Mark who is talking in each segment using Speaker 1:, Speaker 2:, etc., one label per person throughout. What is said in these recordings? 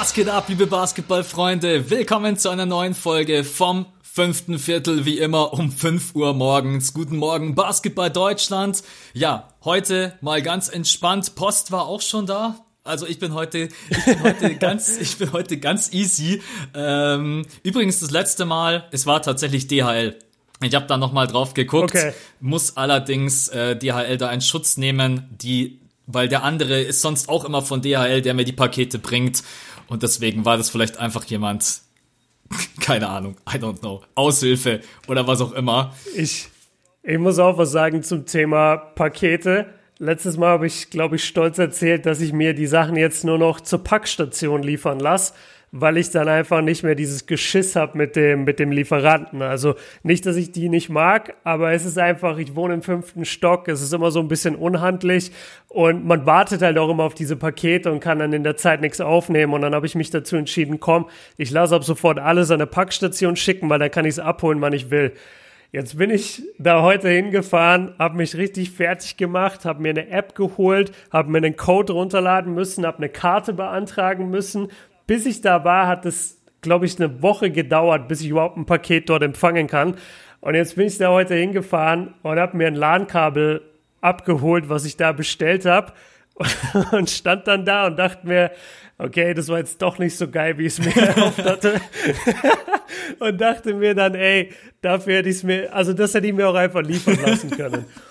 Speaker 1: Was geht ab, liebe Basketballfreunde? Willkommen zu einer neuen Folge vom fünften Viertel, wie immer um 5 Uhr morgens. Guten Morgen, Basketball Deutschland. Ja, heute mal ganz entspannt. Post war auch schon da. Also ich bin heute, ich bin heute ganz, ich bin heute ganz easy. Ähm, übrigens das letzte Mal, es war tatsächlich DHL. Ich habe da noch mal drauf geguckt, okay. muss allerdings äh, DHL da einen Schutz nehmen, die, weil der andere ist sonst auch immer von DHL, der mir die Pakete bringt und deswegen war das vielleicht einfach jemand, keine Ahnung, I don't know, Aushilfe oder was auch immer.
Speaker 2: Ich, ich muss auch was sagen zum Thema Pakete. Letztes Mal habe ich, glaube ich, stolz erzählt, dass ich mir die Sachen jetzt nur noch zur Packstation liefern lasse weil ich dann einfach nicht mehr dieses Geschiss habe mit dem, mit dem Lieferanten. Also nicht, dass ich die nicht mag, aber es ist einfach, ich wohne im fünften Stock, es ist immer so ein bisschen unhandlich und man wartet halt auch immer auf diese Pakete und kann dann in der Zeit nichts aufnehmen. Und dann habe ich mich dazu entschieden, komm, ich lasse ab sofort alles an der Packstation schicken, weil dann kann ich es abholen, wann ich will. Jetzt bin ich da heute hingefahren, habe mich richtig fertig gemacht, habe mir eine App geholt, habe mir einen Code runterladen müssen, habe eine Karte beantragen müssen bis ich da war, hat es, glaube ich, eine Woche gedauert, bis ich überhaupt ein Paket dort empfangen kann. Und jetzt bin ich da heute hingefahren und habe mir ein LAN-Kabel abgeholt, was ich da bestellt habe. Und stand dann da und dachte mir, okay, das war jetzt doch nicht so geil, wie ich es mir erhofft hatte. und dachte mir dann, ey, dafür hätte ich es mir, also das hätte ich mir auch einfach liefern lassen können.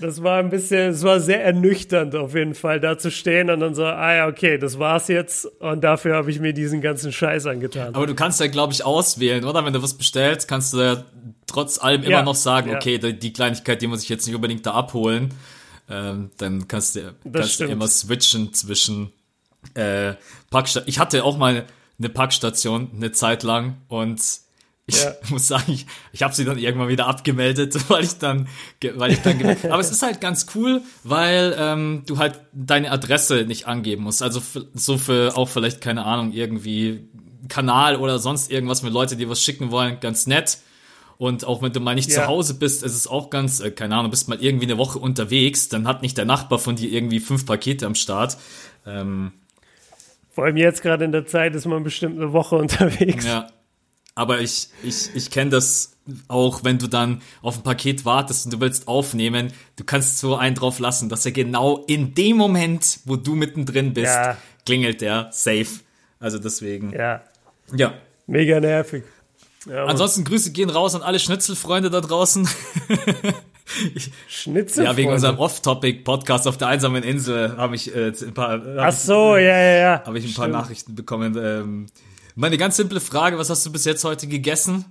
Speaker 2: Das war ein bisschen, es war sehr ernüchternd auf jeden Fall, da zu stehen und dann so, ah ja, okay, das war's jetzt und dafür habe ich mir diesen ganzen Scheiß angetan.
Speaker 1: Aber du kannst ja, glaube ich, auswählen, oder? Wenn du was bestellst, kannst du ja trotz allem immer ja, noch sagen, ja. okay, die Kleinigkeit, die muss ich jetzt nicht unbedingt da abholen. Ähm, dann kannst du, kannst du immer switchen zwischen äh, Packstation. Ich hatte auch mal eine Packstation eine Zeit lang und ich ja. muss sagen, ich, ich habe sie dann irgendwann wieder abgemeldet, weil ich dann, weil ich dann. Aber es ist halt ganz cool, weil ähm, du halt deine Adresse nicht angeben musst. Also so für auch vielleicht keine Ahnung irgendwie Kanal oder sonst irgendwas mit Leute, die was schicken wollen, ganz nett. Und auch wenn du mal nicht ja. zu Hause bist, ist es auch ganz, äh, keine Ahnung, bist mal irgendwie eine Woche unterwegs, dann hat nicht der Nachbar von dir irgendwie fünf Pakete am Start. Ähm,
Speaker 2: Vor allem jetzt gerade in der Zeit ist man bestimmt eine Woche unterwegs.
Speaker 1: Ja, aber ich, ich, ich kenne das auch, wenn du dann auf ein Paket wartest und du willst aufnehmen, du kannst so einen drauf lassen, dass er genau in dem Moment, wo du mittendrin bist, ja. klingelt der safe. Also deswegen.
Speaker 2: Ja.
Speaker 1: Ja.
Speaker 2: Mega nervig.
Speaker 1: Ja, Ansonsten Grüße gehen raus an alle Schnitzelfreunde da draußen.
Speaker 2: Schnitzel.
Speaker 1: Ja, wegen unserem Off-Topic-Podcast auf der einsamen Insel habe ich äh, ein paar.
Speaker 2: Ach so, ja, ja, ja.
Speaker 1: Habe ich ein paar Stimmt. Nachrichten bekommen. Ähm, meine ganz simple Frage, was hast du bis jetzt heute gegessen?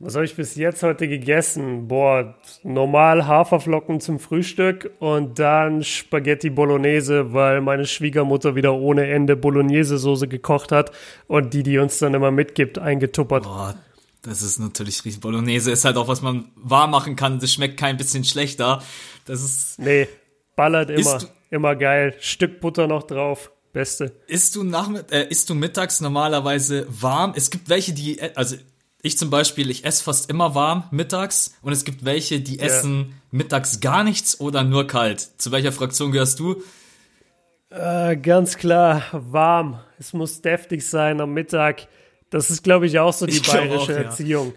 Speaker 2: Was habe ich bis jetzt heute gegessen? Boah, normal Haferflocken zum Frühstück und dann Spaghetti Bolognese, weil meine Schwiegermutter wieder ohne Ende Bolognese-Soße gekocht hat und die, die uns dann immer mitgibt, eingetuppert.
Speaker 1: Boah, das ist natürlich richtig. Bolognese ist halt auch, was man warm machen kann. Das schmeckt kein bisschen schlechter. Das ist.
Speaker 2: Nee, ballert immer. Immer geil. Stück Butter noch drauf. Beste.
Speaker 1: Isst du, äh, isst du mittags normalerweise warm? Es gibt welche, die, äh, also ich zum Beispiel, ich esse fast immer warm mittags und es gibt welche, die ja. essen mittags gar nichts oder nur kalt. Zu welcher Fraktion gehörst du?
Speaker 2: Äh, ganz klar, warm. Es muss deftig sein am Mittag. Das ist, glaube ich, auch so die ich bayerische auch, ja. Erziehung.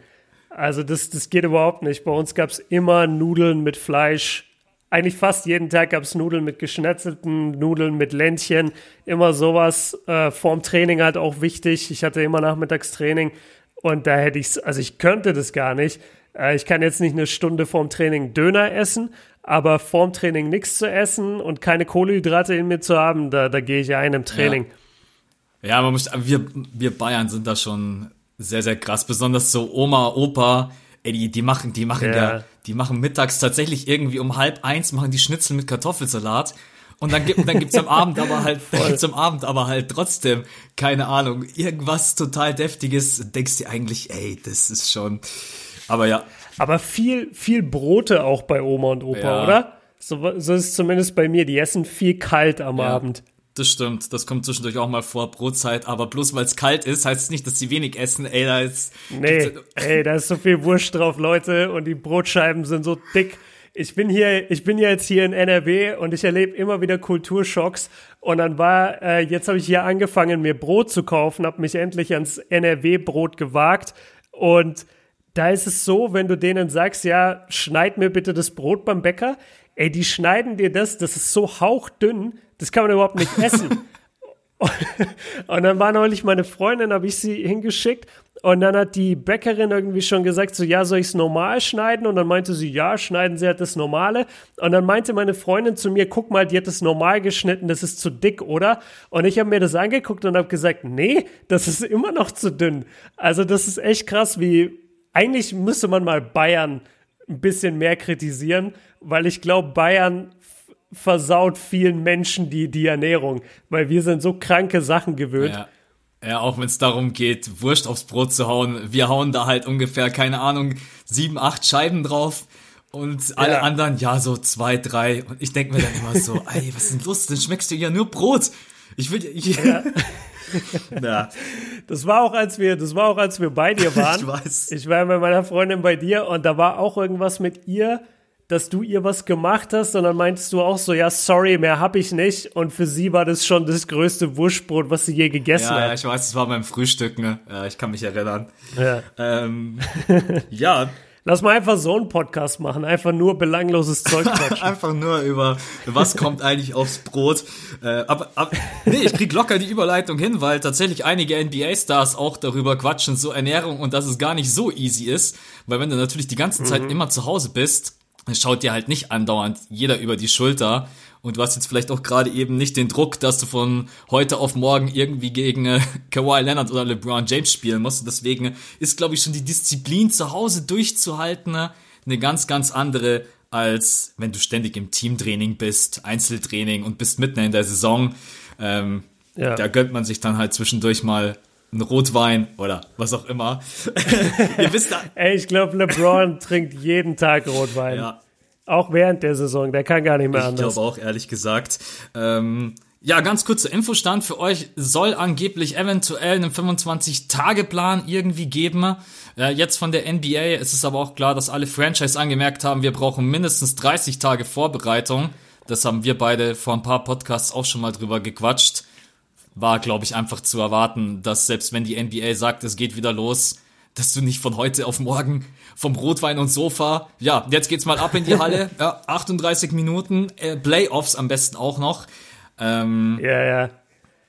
Speaker 2: Also das, das geht überhaupt nicht. Bei uns gab es immer Nudeln mit Fleisch eigentlich fast jeden Tag gab es Nudeln mit geschnetzelten Nudeln mit Ländchen, immer sowas. Äh, vorm Training halt auch wichtig. Ich hatte immer Nachmittagstraining und da hätte ich also ich könnte das gar nicht. Äh, ich kann jetzt nicht eine Stunde vorm Training Döner essen, aber vorm Training nichts zu essen und keine Kohlenhydrate in mir zu haben, da, da gehe ich ein im Training.
Speaker 1: Ja. ja, man muss, wir, wir Bayern sind da schon sehr, sehr krass, besonders so Oma, Opa, ey, die, die machen, die machen ja. ja, die machen mittags tatsächlich irgendwie um halb eins machen die Schnitzel mit Kartoffelsalat. Und dann gibt, dann gibt's am Abend aber halt, dann gibt's am Abend aber halt trotzdem, keine Ahnung, irgendwas total deftiges. Denkst dir eigentlich, ey, das ist schon, aber ja.
Speaker 2: Aber viel, viel Brote auch bei Oma und Opa, ja. oder? So, so ist es zumindest bei mir. Die essen viel kalt am ja. Abend.
Speaker 1: Das stimmt, das kommt zwischendurch auch mal vor, Brotzeit, aber bloß weil es kalt ist, heißt es nicht, dass sie wenig essen. Ey, da ist.
Speaker 2: Nee, ey, da ist so viel Wurst drauf, Leute, und die Brotscheiben sind so dick. Ich bin hier, ich bin ja jetzt hier in NRW und ich erlebe immer wieder Kulturschocks Und dann war, äh, jetzt habe ich hier angefangen, mir Brot zu kaufen, habe mich endlich ans NRW-Brot gewagt. Und da ist es so, wenn du denen sagst, ja, schneid mir bitte das Brot beim Bäcker, ey, die schneiden dir das, das ist so hauchdünn, das kann man überhaupt nicht essen. und dann war neulich meine Freundin, habe ich sie hingeschickt und dann hat die Bäckerin irgendwie schon gesagt, so ja, soll ich es normal schneiden? Und dann meinte sie, ja, schneiden Sie halt das Normale. Und dann meinte meine Freundin zu mir, guck mal, die hat das normal geschnitten, das ist zu dick, oder? Und ich habe mir das angeguckt und habe gesagt, nee, das ist immer noch zu dünn. Also das ist echt krass, wie eigentlich müsste man mal Bayern ein bisschen mehr kritisieren, weil ich glaube, Bayern versaut vielen Menschen die, die Ernährung, weil wir sind so kranke Sachen gewöhnt.
Speaker 1: Ja. Ja, auch wenn es darum geht, Wurst aufs Brot zu hauen. Wir hauen da halt ungefähr, keine Ahnung, sieben, acht Scheiben drauf. Und alle ja. anderen, ja, so zwei, drei. Und ich denke mir dann immer so, ey, was ist denn los? Dann schmeckst du ja nur Brot. Ich will, ich, ja.
Speaker 2: ja. Das war auch, als wir, das war auch, als wir bei dir waren. Ich weiß. Ich war mit meiner Freundin bei dir und da war auch irgendwas mit ihr dass du ihr was gemacht hast und dann meintest du auch so, ja, sorry, mehr hab ich nicht. Und für sie war das schon das größte Wurstbrot, was sie je gegessen
Speaker 1: ja,
Speaker 2: hat.
Speaker 1: Ja, ich weiß, es war beim Frühstück, ne? Ja, ich kann mich erinnern. Ja. Ähm, ja.
Speaker 2: Lass mal einfach so einen Podcast machen, einfach nur belangloses Zeug quatschen.
Speaker 1: einfach nur über, was kommt eigentlich aufs Brot. Äh, aber, aber, nee, ich krieg locker die Überleitung hin, weil tatsächlich einige NBA-Stars auch darüber quatschen, so Ernährung und dass es gar nicht so easy ist. Weil wenn du natürlich die ganze Zeit mhm. immer zu Hause bist, es schaut dir halt nicht andauernd jeder über die Schulter und du hast jetzt vielleicht auch gerade eben nicht den Druck, dass du von heute auf morgen irgendwie gegen äh, Kawhi Leonard oder LeBron James spielen musst. Und deswegen ist, glaube ich, schon die Disziplin zu Hause durchzuhalten äh, eine ganz, ganz andere, als wenn du ständig im Teamtraining bist, Einzeltraining und bist mitten in der Saison. Ähm, ja. Da gönnt man sich dann halt zwischendurch mal ein Rotwein oder was auch immer.
Speaker 2: Ihr wisst da. Ey, ich glaube, LeBron trinkt jeden Tag Rotwein. Ja. Auch während der Saison, der kann gar nicht mehr ich anders.
Speaker 1: Ich glaube auch, ehrlich gesagt. Ähm, ja, ganz kurzer Infostand für euch. Soll angeblich eventuell einen 25-Tage-Plan irgendwie geben. Äh, jetzt von der NBA. Es ist aber auch klar, dass alle Franchise angemerkt haben, wir brauchen mindestens 30 Tage Vorbereitung. Das haben wir beide vor ein paar Podcasts auch schon mal drüber gequatscht war, glaube ich, einfach zu erwarten, dass selbst wenn die NBA sagt, es geht wieder los, dass du nicht von heute auf morgen vom Rotwein und Sofa, ja, jetzt geht's mal ab in die Halle, ja, 38 Minuten, äh, Playoffs am besten auch noch.
Speaker 2: Ähm, ja, ja.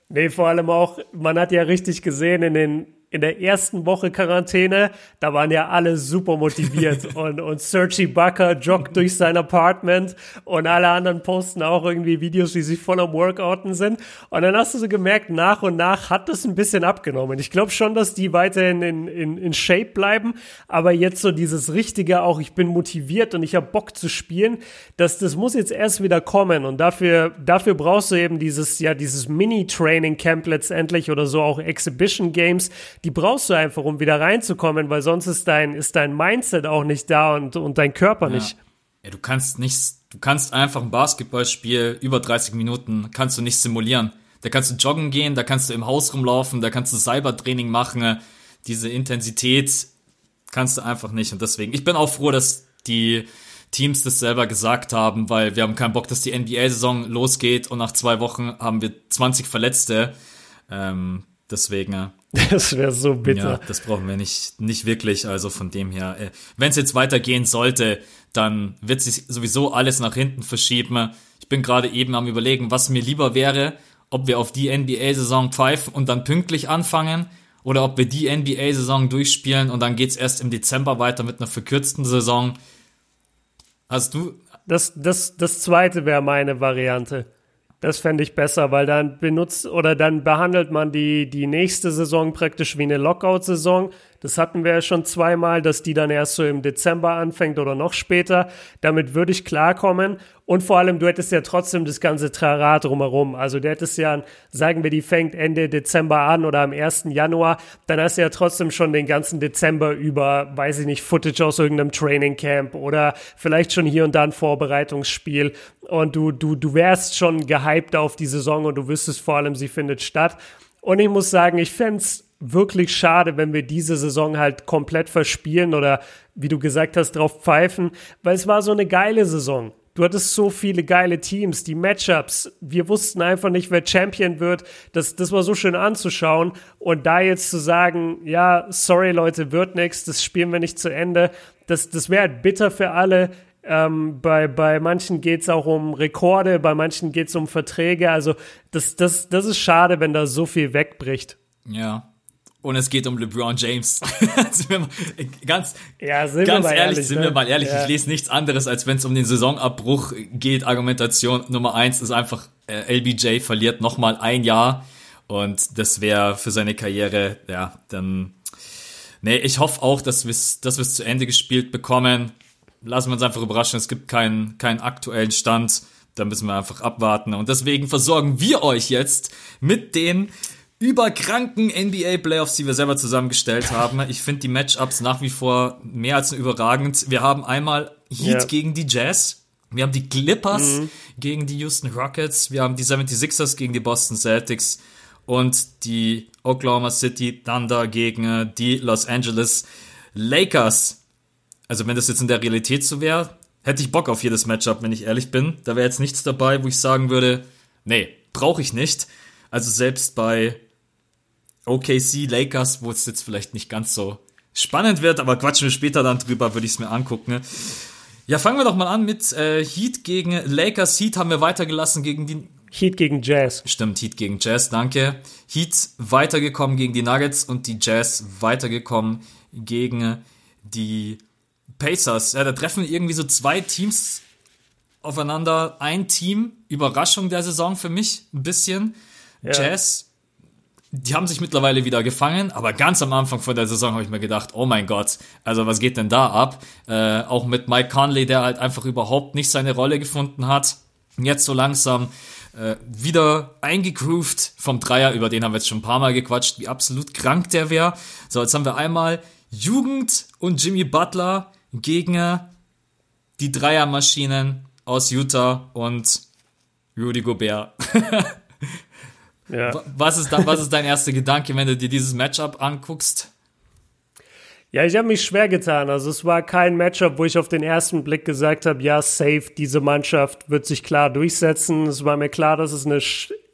Speaker 2: Nee, vor allem auch, man hat ja richtig gesehen in den in der ersten Woche Quarantäne, da waren ja alle super motiviert und, und Sergi Bucker joggt durch sein Apartment und alle anderen posten auch irgendwie Videos, wie sie voll am Workouten sind. Und dann hast du so gemerkt, nach und nach hat das ein bisschen abgenommen. Ich glaube schon, dass die weiterhin in, in, in Shape bleiben, aber jetzt so dieses richtige auch, ich bin motiviert und ich habe Bock zu spielen, das, das muss jetzt erst wieder kommen und dafür, dafür brauchst du eben dieses, ja, dieses Mini-Training-Camp letztendlich oder so auch Exhibition Games, die brauchst du einfach, um wieder reinzukommen, weil sonst ist dein, ist dein Mindset auch nicht da und, und dein Körper
Speaker 1: ja.
Speaker 2: nicht.
Speaker 1: Ja, du kannst nicht, du kannst einfach ein Basketballspiel über 30 Minuten kannst du nicht simulieren. Da kannst du joggen gehen, da kannst du im Haus rumlaufen, da kannst du Cybertraining machen. Diese Intensität kannst du einfach nicht. Und deswegen, ich bin auch froh, dass die Teams das selber gesagt haben, weil wir haben keinen Bock, dass die NBA-Saison losgeht und nach zwei Wochen haben wir 20 Verletzte. Ähm, deswegen,
Speaker 2: Das wäre so bitter. Ja,
Speaker 1: das brauchen wir nicht, nicht wirklich. Also von dem her, äh, wenn es jetzt weitergehen sollte, dann wird sich sowieso alles nach hinten verschieben. Ich bin gerade eben am überlegen, was mir lieber wäre, ob wir auf die NBA-Saison pfeifen und dann pünktlich anfangen oder ob wir die NBA-Saison durchspielen und dann geht's erst im Dezember weiter mit einer verkürzten Saison. Hast du?
Speaker 2: Das, das, das zweite wäre meine Variante. Das fände ich besser, weil dann benutzt oder dann behandelt man die, die nächste Saison praktisch wie eine Lockout-Saison das hatten wir ja schon zweimal, dass die dann erst so im Dezember anfängt oder noch später. Damit würde ich klarkommen. Und vor allem, du hättest ja trotzdem das ganze Trara drumherum. Also du hättest ja, sagen wir, die fängt Ende Dezember an oder am 1. Januar. Dann hast du ja trotzdem schon den ganzen Dezember über, weiß ich nicht, Footage aus irgendeinem Training Camp oder vielleicht schon hier und da ein Vorbereitungsspiel. Und du, du, du wärst schon gehypt auf die Saison und du wüsstest vor allem, sie findet statt. Und ich muss sagen, ich fände es wirklich schade, wenn wir diese Saison halt komplett verspielen oder wie du gesagt hast, drauf pfeifen, weil es war so eine geile Saison. Du hattest so viele geile Teams, die Matchups. Wir wussten einfach nicht, wer Champion wird. Das, das war so schön anzuschauen. Und da jetzt zu sagen, ja, sorry Leute, wird nichts, das spielen wir nicht zu Ende, das, das wäre halt bitter für alle. Ähm, bei, bei manchen geht es auch um Rekorde, bei manchen geht es um Verträge. Also das, das, das ist schade, wenn da so viel wegbricht.
Speaker 1: Ja, und es geht um LeBron James. ganz
Speaker 2: ja,
Speaker 1: ganz ehrlich,
Speaker 2: ehrlich,
Speaker 1: sind
Speaker 2: ne?
Speaker 1: wir mal ehrlich,
Speaker 2: ja.
Speaker 1: ich lese nichts anderes, als wenn es um den Saisonabbruch geht. Argumentation Nummer eins ist einfach, äh, LBJ verliert nochmal ein Jahr und das wäre für seine Karriere, ja, dann. Nee, ich hoffe auch, dass wir es dass wir's zu Ende gespielt bekommen. Lassen wir uns einfach überraschen, es gibt keinen, keinen aktuellen Stand. Da müssen wir einfach abwarten. Und deswegen versorgen wir euch jetzt mit den überkranken NBA Playoffs, die wir selber zusammengestellt haben. Ich finde die Matchups nach wie vor mehr als überragend. Wir haben einmal Heat
Speaker 2: Ja.
Speaker 1: gegen die Jazz. Wir haben die Clippers gegen die Houston Rockets. Wir haben die 76ers gegen die Boston Celtics und die Oklahoma City Thunder gegen äh, die Los Angeles Lakers. Also wenn das jetzt in der Realität so wäre, hätte ich Bock auf jedes Matchup, wenn ich ehrlich bin. Da wäre jetzt nichts dabei, wo ich sagen würde, nee, brauche ich nicht. Also selbst bei OKC Lakers, wo es jetzt vielleicht nicht ganz so spannend wird, aber quatschen wir später dann drüber, würde ich es mir angucken. Ja, fangen wir doch mal an mit äh, Heat gegen Lakers. Heat haben wir weitergelassen gegen die
Speaker 2: Heat gegen Jazz.
Speaker 1: Stimmt, Heat gegen Jazz, danke. Heat weitergekommen gegen die Nuggets und die Jazz weitergekommen gegen die Pacers. Ja, da treffen irgendwie so zwei Teams aufeinander. Ein Team, Überraschung der Saison für mich, ein bisschen.
Speaker 2: Ja.
Speaker 1: Jazz, die haben sich mittlerweile wieder gefangen, aber ganz am Anfang von der Saison habe ich mir gedacht, oh mein Gott, also was geht denn da ab? Äh, auch mit Mike Conley, der halt einfach überhaupt nicht seine Rolle gefunden hat. Jetzt so langsam äh, wieder eingegroovt vom Dreier, über den haben wir jetzt schon ein paar Mal gequatscht, wie absolut krank der wäre. So, jetzt haben wir einmal Jugend und Jimmy Butler gegen die Dreiermaschinen aus Utah und Rudy Gobert.
Speaker 2: Ja.
Speaker 1: Was ist, da, was ist dein erster Gedanke, wenn du dir dieses Matchup anguckst?
Speaker 2: Ja, ich habe mich schwer getan. Also es war kein Matchup, wo ich auf den ersten Blick gesagt habe, ja, safe, diese Mannschaft wird sich klar durchsetzen. Es war mir klar, dass es eine,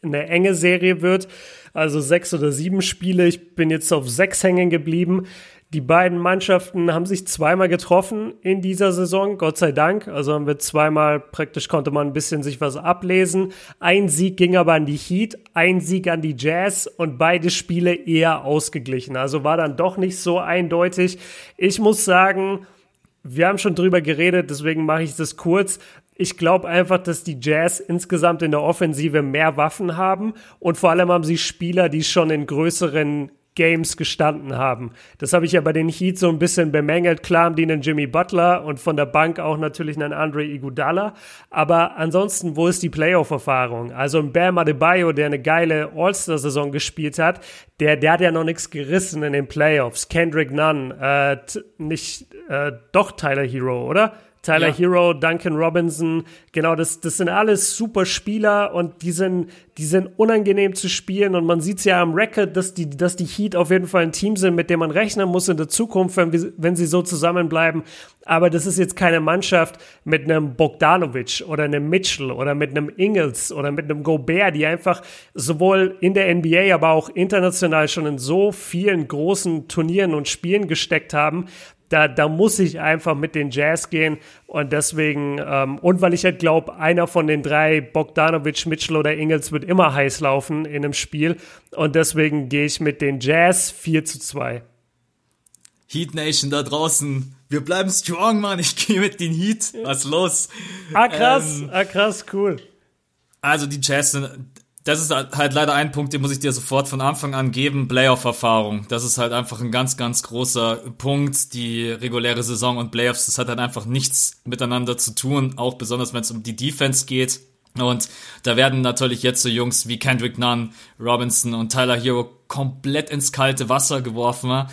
Speaker 2: eine enge Serie wird. Also sechs oder sieben Spiele. Ich bin jetzt auf sechs hängen geblieben. Die beiden Mannschaften haben sich zweimal getroffen in dieser Saison, Gott sei Dank. Also haben wir zweimal, praktisch konnte man ein bisschen sich was ablesen. Ein Sieg ging aber an die Heat, ein Sieg an die Jazz und beide Spiele eher ausgeglichen. Also war dann doch nicht so eindeutig. Ich muss sagen, wir haben schon drüber geredet, deswegen mache ich das kurz. Ich glaube einfach, dass die Jazz insgesamt in der Offensive mehr Waffen haben und vor allem haben sie Spieler, die schon in größeren Games gestanden haben. Das habe ich ja bei den Heat so ein bisschen bemängelt. Klar haben die einen Jimmy Butler und von der Bank auch natürlich einen Andre Iguodala. Aber ansonsten, wo ist die Playoff-Erfahrung? Also ein Bam Adebayo, der eine geile All-Star-Saison gespielt hat, der, der hat ja noch nichts gerissen in den Playoffs. Kendrick Nunn, äh, nicht, äh, doch Tyler Hero, oder? Tyler
Speaker 1: Ja.
Speaker 2: Hero, Duncan Robinson, genau, das, das sind alles super Spieler und die sind, die sind unangenehm zu spielen und man sieht ja am Record, dass die, dass die Heat auf jeden Fall ein Team sind, mit dem man rechnen muss in der Zukunft, wenn, wir, wenn sie so zusammenbleiben. Aber das ist jetzt keine Mannschaft mit einem Bogdanovic oder einem Mitchell oder mit einem Ingles oder mit einem Gobert, die einfach sowohl in der NBA, aber auch international schon in so vielen großen Turnieren und Spielen gesteckt haben, da, da muss ich einfach mit den Jazz gehen und deswegen, ähm, und weil ich halt glaube, einer von den drei, Bogdanovic, Mitchell oder Ingels, wird immer heiß laufen in einem Spiel und deswegen gehe ich mit den Jazz 4 zu 2.
Speaker 1: Heat Nation da draußen. Wir bleiben strong, Mann. Ich gehe mit den Heat. Was los?
Speaker 2: Ah, krass,
Speaker 1: Ähm,
Speaker 2: ah, krass, cool.
Speaker 1: Also die Jazz sind, das ist halt leider ein Punkt, den muss ich dir sofort von Anfang an geben. Playoff-Erfahrung. Das ist halt einfach ein ganz, ganz großer Punkt. Die reguläre Saison und Playoffs, das hat halt einfach nichts miteinander zu tun. Auch besonders, wenn es um die Defense geht. Und da werden natürlich jetzt so Jungs wie Kendrick Nunn, Robinson und Tyler Hero komplett ins kalte Wasser geworfen.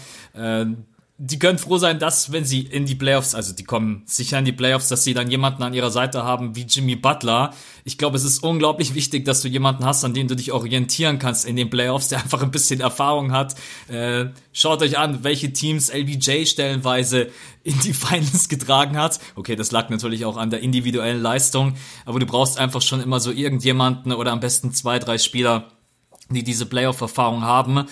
Speaker 1: Die können froh sein, dass, wenn sie in die Playoffs, also die kommen sicher in die Playoffs, dass sie dann jemanden an ihrer Seite haben wie Jimmy Butler. Ich glaube, es ist unglaublich wichtig, dass du jemanden hast, an dem du dich orientieren kannst in den Playoffs, der einfach ein bisschen Erfahrung hat. Äh, schaut euch an, welche Teams LBJ stellenweise in die Finals getragen hat. Okay, das lag natürlich auch an der individuellen Leistung, aber du brauchst einfach schon immer so irgendjemanden oder am besten zwei, drei Spieler, die diese Playoff-Erfahrung haben.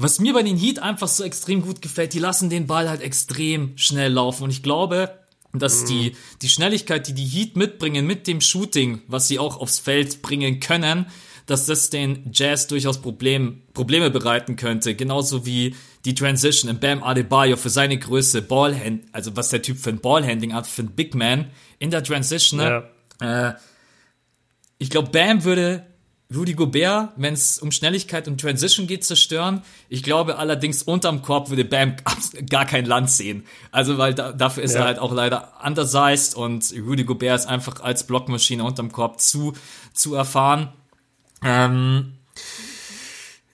Speaker 1: Was mir bei den Heat einfach so extrem gut gefällt, die lassen den Ball halt extrem schnell laufen. Und ich glaube, dass mhm. die, die Schnelligkeit, die die Heat mitbringen mit dem Shooting, was sie auch aufs Feld bringen können, dass das den Jazz durchaus Problem, Probleme bereiten könnte. Genauso wie die Transition in Bam Adebayo für seine Größe, Ballhand, also was der Typ für ein Ballhandling hat, für ein Big Man in der Transition. Ja. Äh, ich glaube, Bam würde Rudy Gobert, wenn es um Schnelligkeit und Transition geht, zerstören. Ich glaube allerdings unterm Korb würde Bam gar kein Land sehen. Also weil da, dafür ist ja. er halt auch leider undersized und Rudy Gobert ist einfach als Blockmaschine unterm Korb zu, zu erfahren. Ähm,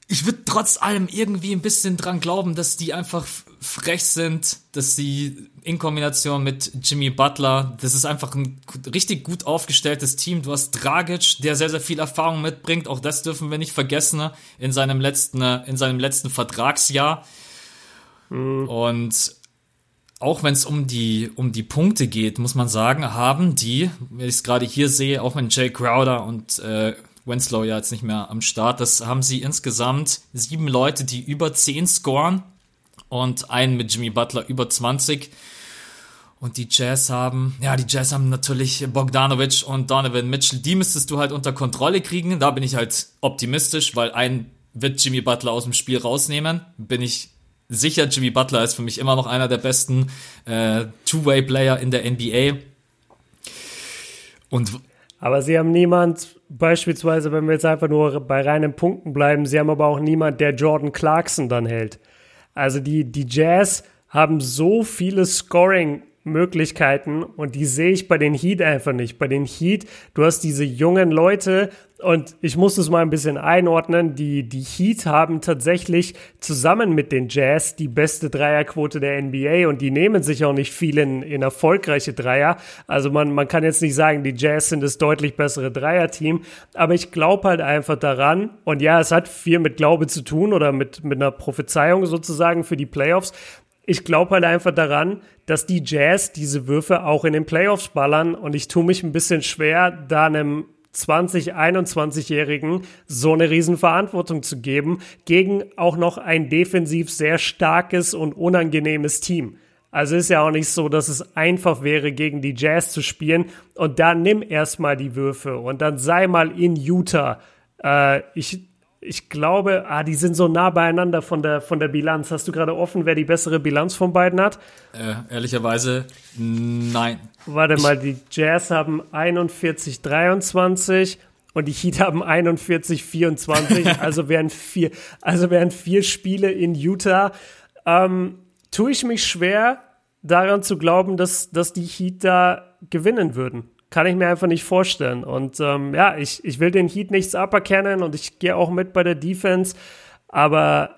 Speaker 1: ich würde trotz allem irgendwie ein bisschen dran glauben, dass die einfach frech sind, dass sie in Kombination mit Jimmy Butler, das ist einfach ein richtig gut aufgestelltes Team. Du hast Dragic, der sehr, sehr viel Erfahrung mitbringt. Auch das dürfen wir nicht vergessen in seinem letzten, in seinem letzten Vertragsjahr. Mhm. Und auch wenn es um die, um die Punkte geht, muss man sagen, haben die, wenn ich es gerade hier sehe, auch wenn Jay Crowder und äh, Winslow ja jetzt nicht mehr am Start. Das haben sie insgesamt sieben Leute, die über zehn scoren und einen mit Jimmy Butler über 20. Und die Jazz haben, ja, die Jazz haben natürlich Bogdanovic und Donovan Mitchell. Die müsstest du halt unter Kontrolle kriegen. Da bin ich halt optimistisch, weil einen wird Jimmy Butler aus dem Spiel rausnehmen. Bin ich sicher. Jimmy Butler ist für mich immer noch einer der besten äh, Two-Way-Player in der NBA.
Speaker 2: Und aber sie haben niemand, beispielsweise, wenn wir jetzt einfach nur bei reinen Punkten bleiben, sie haben aber auch niemand, der Jordan Clarkson dann hält. Also die, die Jazz haben so viele Scoring Möglichkeiten und die sehe ich bei den Heat einfach nicht. Bei den Heat, du hast diese jungen Leute und ich muss es mal ein bisschen einordnen. Die, die Heat haben tatsächlich zusammen mit den Jazz die beste Dreierquote der NBA und die nehmen sich auch nicht viel in, in erfolgreiche Dreier. Also man, man kann jetzt nicht sagen, die Jazz sind das deutlich bessere Dreierteam, aber ich glaube halt einfach daran und ja, es hat viel mit Glaube zu tun oder mit, mit einer Prophezeiung sozusagen für die Playoffs, ich glaube halt einfach daran, dass die Jazz diese Würfe auch in den Playoffs ballern und ich tue mich ein bisschen schwer, da einem 20, 21-Jährigen so eine Riesenverantwortung zu geben gegen auch noch ein defensiv sehr starkes und unangenehmes Team. Also ist ja auch nicht so, dass es einfach wäre, gegen die Jazz zu spielen und dann nimm erstmal die Würfe und dann sei mal in Utah. Äh, ich ich glaube, ah, die sind so nah beieinander von der, von der Bilanz. Hast du gerade offen, wer die bessere Bilanz von beiden hat?
Speaker 1: Äh, ehrlicherweise, nein.
Speaker 2: Warte ich mal, die Jazz haben 41, 23 und die Heat haben 41, 24. also wären vier, also wären vier Spiele in Utah. Ähm, tue ich mich schwer, daran zu glauben, dass, dass die Heat da gewinnen würden kann ich mir einfach nicht vorstellen. Und ähm, ja, ich, ich will den Heat nichts aberkennen und ich gehe auch mit bei der Defense. Aber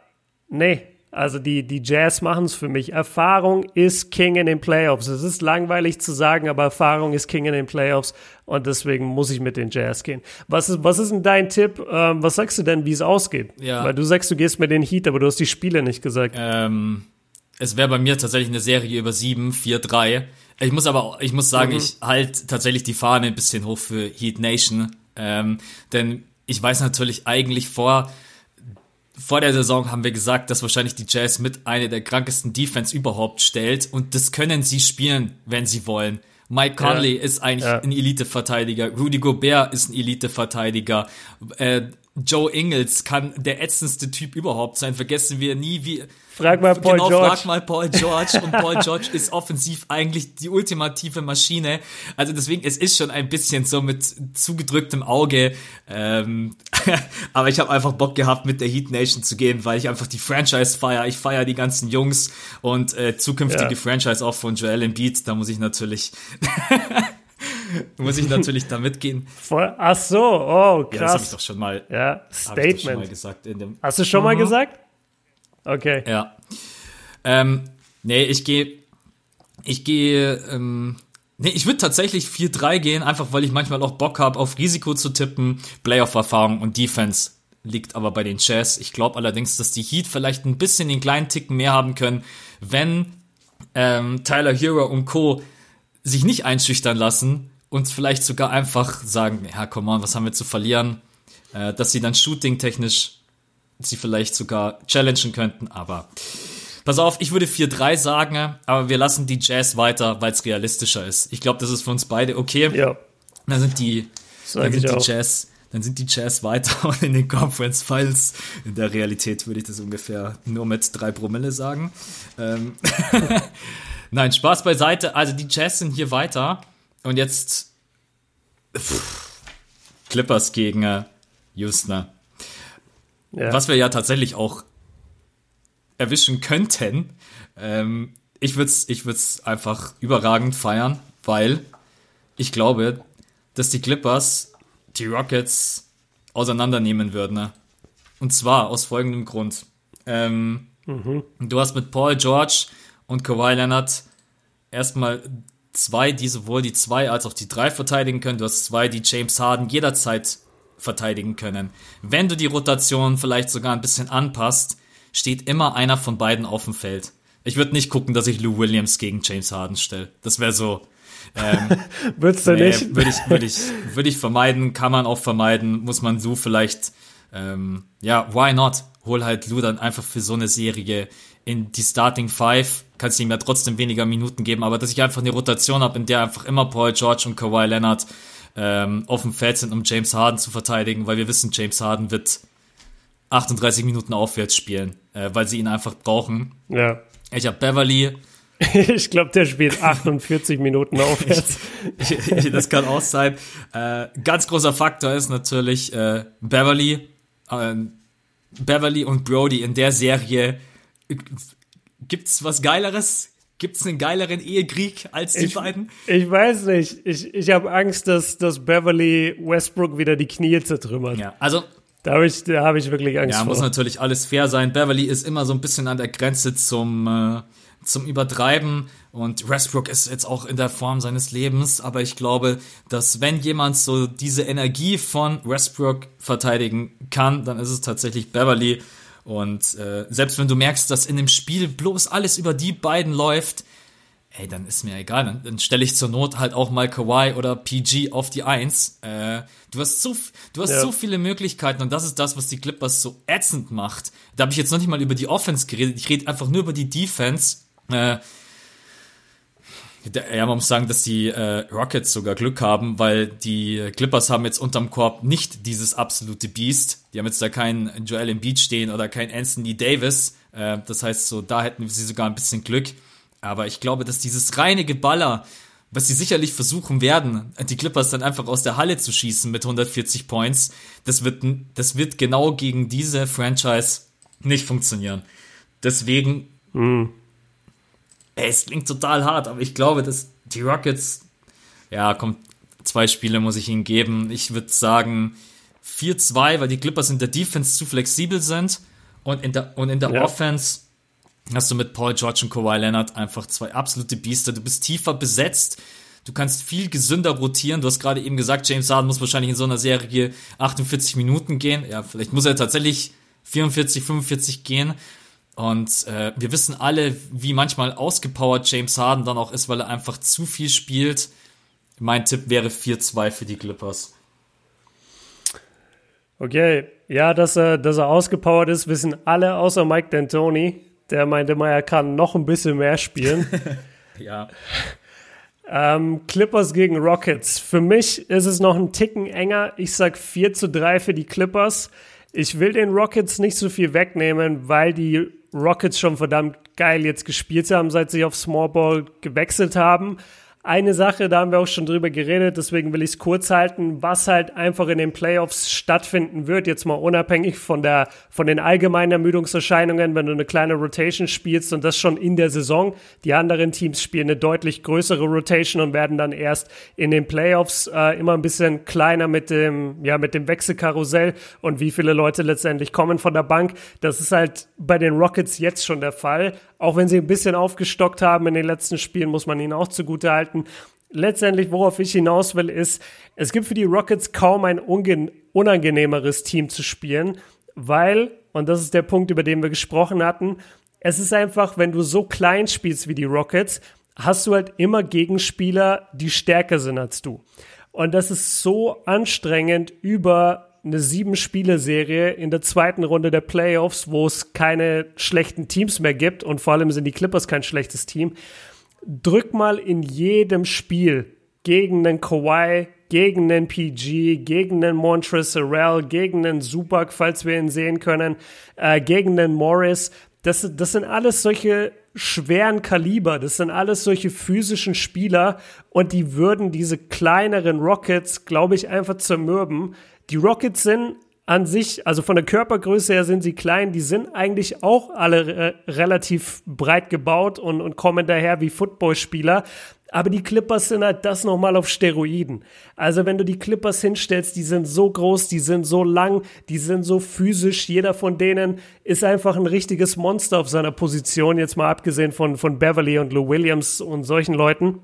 Speaker 2: nee, also die, die Jazz machen es für mich. Erfahrung ist King in den Playoffs. Es ist langweilig zu sagen, aber Erfahrung ist King in den Playoffs und deswegen muss ich mit den Jazz gehen. Was ist, was ist denn dein Tipp? Ähm, was sagst du denn, wie es ausgeht? Ja. Weil du sagst, du gehst mit den Heat, aber du hast die Spiele nicht gesagt.
Speaker 1: Ähm, es wäre bei mir tatsächlich eine Serie über 7, 4, 3. Ich muss aber, ich muss sagen, mhm. ich halte tatsächlich die Fahne ein bisschen hoch für Heat Nation. Ähm, denn ich weiß natürlich eigentlich vor, vor der Saison haben wir gesagt, dass wahrscheinlich die Jazz mit einer der krankesten Defense überhaupt stellt und das können sie spielen, wenn sie wollen. Mike Conley ja. ist eigentlich ja. ein Elite-Verteidiger. Rudy Gobert ist ein Elite-Verteidiger. Äh, Joe Ingles kann der ätzendste Typ überhaupt sein. Vergessen wir nie, wie.
Speaker 2: Frag mal Paul genau, George.
Speaker 1: Frag mal Paul George. Und Paul George ist offensiv eigentlich die ultimative Maschine. Also deswegen, es ist schon ein bisschen so mit zugedrücktem Auge. Ähm, aber ich habe einfach Bock gehabt, mit der Heat Nation zu gehen, weil ich einfach die Franchise feier. Ich feier die ganzen Jungs und äh, zukünftige ja. Franchise auch von Joel Embiid. Da muss ich natürlich muss ich natürlich da mitgehen.
Speaker 2: Voll, ach so, oh, krass. Ja, das
Speaker 1: habe ich doch schon mal,
Speaker 2: ja, Statement. Schon
Speaker 1: mal gesagt. Dem
Speaker 2: Hast du schon mhm. mal gesagt? Okay.
Speaker 1: Ja. Ähm, Nee, ich gehe, ich gehe, ähm, nee, ich würde tatsächlich 4-3 gehen, einfach weil ich manchmal auch Bock habe, auf Risiko zu tippen, Playoff-Erfahrung und Defense liegt aber bei den Jazz. Ich glaube allerdings, dass die Heat vielleicht ein bisschen den kleinen Ticken mehr haben können, wenn ähm, Tyler Hero und Co. sich nicht einschüchtern lassen und vielleicht sogar einfach sagen, ja, komm on, was haben wir zu verlieren? Äh, dass sie dann shooting-technisch sie vielleicht sogar challengen könnten, aber pass auf, ich würde 4-3 sagen, aber wir lassen die Jazz weiter, weil es realistischer ist. Ich glaube, das ist für uns beide okay.
Speaker 2: Ja.
Speaker 1: Dann sind die, dann sind die Jazz dann sind die Jazz weiter in den Conference Finals. In der Realität würde ich das ungefähr nur mit drei Promille sagen. Ähm Nein, Spaß beiseite. Also die Jazz sind hier weiter. Und jetzt pff, Clippers gegen äh, Houston. Ja. Was wir ja tatsächlich auch erwischen könnten. Ähm, ich würde es ich würd's einfach überragend feiern, weil ich glaube, dass die Clippers die Rockets auseinandernehmen würden. Ne? Und zwar aus folgendem Grund. Ähm, mhm. Du hast mit Paul George und Kawhi Leonard erstmal zwei, die sowohl die zwei als auch die drei verteidigen können. Du hast zwei, die James Harden jederzeit verteidigen können. Wenn du die Rotation vielleicht sogar ein bisschen anpasst, steht immer einer von beiden auf dem Feld. Ich würde nicht gucken, dass ich Lou Williams gegen James Harden stelle. Das wäre so,
Speaker 2: ähm, Würdest du nee, nicht?
Speaker 1: Würde ich, würd ich, würd ich vermeiden, kann man auch vermeiden, muss man so vielleicht, ähm, ja, why not? Hol halt Lou dann einfach für so eine Serie in die Starting Five, kannst du ihm ja trotzdem weniger Minuten geben, aber dass ich einfach eine Rotation habe, in der einfach immer Paul George und Kawhi Leonard ähm, auf dem Feld sind, um James Harden zu verteidigen, weil wir wissen, James Harden wird 38 Minuten aufwärts spielen, äh, weil sie ihn einfach brauchen.
Speaker 2: Ja.
Speaker 1: Ich habe Beverly,
Speaker 2: ich glaube, der spielt 48 Minuten aufwärts.
Speaker 1: das kann auch sein. Äh, ganz großer Faktor ist natürlich äh, Beverly. Äh, Beverly und Brody in der Serie. Gibt's was Geileres? Gibt's einen geileren Ehekrieg als die
Speaker 2: ich,
Speaker 1: beiden?
Speaker 2: Ich weiß nicht. Ich, ich habe Angst, dass, dass Beverly Westbrook wieder die Knie zertrümmert.
Speaker 1: Ja, also
Speaker 2: da habe ich, hab ich wirklich Angst
Speaker 1: ja, vor. Ja, muss natürlich alles fair sein. Beverly ist immer so ein bisschen an der Grenze zum äh, zum Übertreiben. Und Westbrook ist jetzt auch in der Form seines Lebens, aber ich glaube, dass wenn jemand so diese Energie von Westbrook verteidigen kann, dann ist es tatsächlich Beverly. Und äh, selbst wenn du merkst, dass in dem Spiel bloß alles über die beiden läuft, ey, dann ist mir egal. Dann, dann stelle ich zur Not halt auch mal Kawhi oder PG auf die Eins. Äh, du hast so, du hast ja. so viele Möglichkeiten und das ist das, was die Clippers so ätzend macht. Da habe ich jetzt noch nicht mal über die Offense geredet. Ich rede einfach nur über die Defense. Äh, ja, man muss sagen, dass die äh, Rockets sogar Glück haben, weil die Clippers haben jetzt unterm Korb nicht dieses absolute Beast. Die haben jetzt da keinen Joel Embiid stehen oder keinen Anthony Davis. Äh, das heißt, so da hätten sie sogar ein bisschen Glück. Aber ich glaube, dass dieses reine Geballer, was sie sicherlich versuchen werden, die Clippers dann einfach aus der Halle zu schießen mit 140 Points, das wird, das wird genau gegen diese Franchise nicht funktionieren. Deswegen mhm es klingt total hart, aber ich glaube, dass die Rockets, ja, kommt, zwei Spiele muss ich ihnen geben. Ich würde sagen 4-2, weil die Clippers in der Defense zu flexibel sind und in der, und in der ja. Offense hast du mit Paul George und Kawhi Leonard einfach zwei absolute Biester. Du bist tiefer besetzt. Du kannst viel gesünder rotieren. Du hast gerade eben gesagt, James Harden muss wahrscheinlich in so einer Serie 48 Minuten gehen. Ja, vielleicht muss er tatsächlich 44, 45 gehen. Und äh, wir wissen alle, wie manchmal ausgepowert James Harden dann auch ist, weil er einfach zu viel spielt. Mein Tipp wäre 4-2 für die Clippers.
Speaker 2: Okay, ja, dass er, dass er ausgepowert ist, wissen alle außer Mike D'Antoni. Der meinte mal, er kann noch ein bisschen mehr spielen.
Speaker 1: ja.
Speaker 2: Ähm, Clippers gegen Rockets. Für mich ist es noch ein Ticken enger. Ich sag 4 zu 3 für die Clippers. Ich will den Rockets nicht so viel wegnehmen, weil die Rockets schon verdammt geil jetzt gespielt haben, seit sie auf Small Ball gewechselt haben. Eine Sache, da haben wir auch schon drüber geredet, deswegen will ich es kurz halten, was halt einfach in den Playoffs stattfinden wird, jetzt mal unabhängig von der, von den allgemeinen Ermüdungserscheinungen, wenn du eine kleine Rotation spielst und das schon in der Saison. Die anderen Teams spielen eine deutlich größere Rotation und werden dann erst in den Playoffs äh, immer ein bisschen kleiner mit dem, ja, mit dem Wechselkarussell und wie viele Leute letztendlich kommen von der Bank. Das ist halt bei den Rockets jetzt schon der Fall. Auch wenn sie ein bisschen aufgestockt haben in den letzten Spielen, muss man ihnen auch zugute halten. Letztendlich, worauf ich hinaus will, ist, es gibt für die Rockets kaum ein unangenehmeres Team zu spielen, weil, und das ist der Punkt, über den wir gesprochen hatten, es ist einfach, wenn du so klein spielst wie die Rockets, hast du halt immer Gegenspieler, die stärker sind als du. Und das ist so anstrengend über eine Sieben-Spiele-Serie in der zweiten Runde der Playoffs, wo es keine schlechten Teams mehr gibt und vor allem sind die Clippers kein schlechtes Team. Drück mal in jedem Spiel gegen einen Kawhi, gegen einen PG, gegen einen Montrezl gegen einen Zubac, falls wir ihn sehen können, äh, gegen einen Morris. Das, das sind alles solche schweren Kaliber, das sind alles solche physischen Spieler und die würden diese kleineren Rockets, glaube ich, einfach zermürben. Die Rockets sind an sich, also von der Körpergröße her sind sie klein, die sind eigentlich auch alle äh, relativ breit gebaut und, und kommen daher wie Footballspieler. Aber die Clippers sind halt das nochmal auf Steroiden. Also wenn du die Clippers hinstellst, die sind so groß, die sind so lang, die sind so physisch. Jeder von denen ist einfach ein richtiges Monster auf seiner Position. Jetzt mal abgesehen von, von Beverly und Lou Williams und solchen Leuten.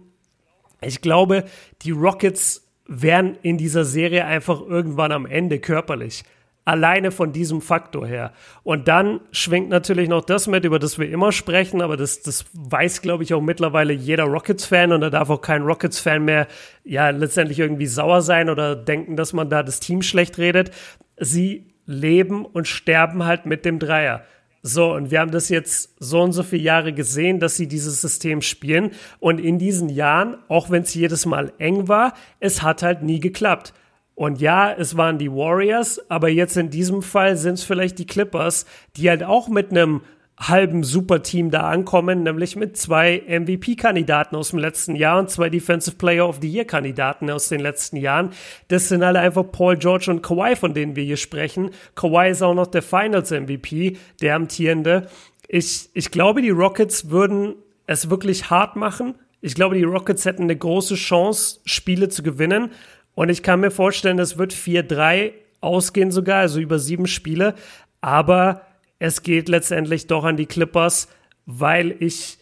Speaker 2: Ich glaube, die Rockets wären in dieser Serie einfach irgendwann am Ende körperlich. Alleine von diesem Faktor her. Und dann schwingt natürlich noch das mit, über das wir immer sprechen, aber das, das weiß, glaube ich, auch mittlerweile jeder Rockets-Fan und da darf auch kein Rockets-Fan mehr ja letztendlich irgendwie sauer sein oder denken, dass man da das Team schlecht redet. Sie leben und sterben halt mit dem Dreier. So, und wir haben das jetzt so und so viele Jahre gesehen, dass sie dieses System spielen. Und in diesen Jahren, auch wenn es jedes Mal eng war, es hat halt nie geklappt. Und ja, es waren die Warriors, aber jetzt in diesem Fall sind es vielleicht die Clippers, die halt auch mit einem halben Superteam da ankommen, nämlich mit zwei MVP-Kandidaten aus dem letzten Jahr und zwei Defensive Player of the Year-Kandidaten aus den letzten Jahren. Das sind alle einfach Paul George und Kawhi, von denen wir hier sprechen. Kawhi ist auch noch der Finals-MVP, der amtierende. Ich, ich glaube, die Rockets würden es wirklich hart machen. Ich glaube, die Rockets hätten eine große Chance, Spiele zu gewinnen. Und ich kann mir vorstellen, es wird 4-3 ausgehen sogar, also über sieben Spiele. Aber es geht letztendlich doch an die Clippers, weil ich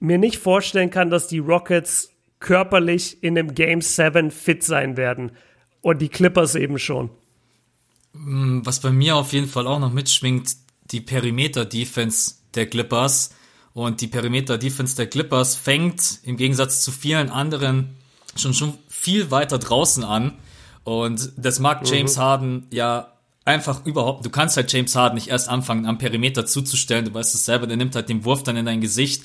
Speaker 2: mir nicht vorstellen kann, dass die Rockets körperlich in einem Game 7 fit sein werden. Und die Clippers eben schon.
Speaker 1: Mm, was bei mir auf jeden Fall auch noch mitschwingt, die Perimeter-Defense der Clippers. Und die Perimeter-Defense der Clippers fängt im Gegensatz zu vielen anderen schon, schon viel weiter draußen an. Und das mag. James mhm. Harden ja einfach überhaupt, du kannst halt James Harden nicht erst anfangen, am Perimeter zuzustellen, du weißt es selber, der nimmt halt den Wurf dann in dein Gesicht.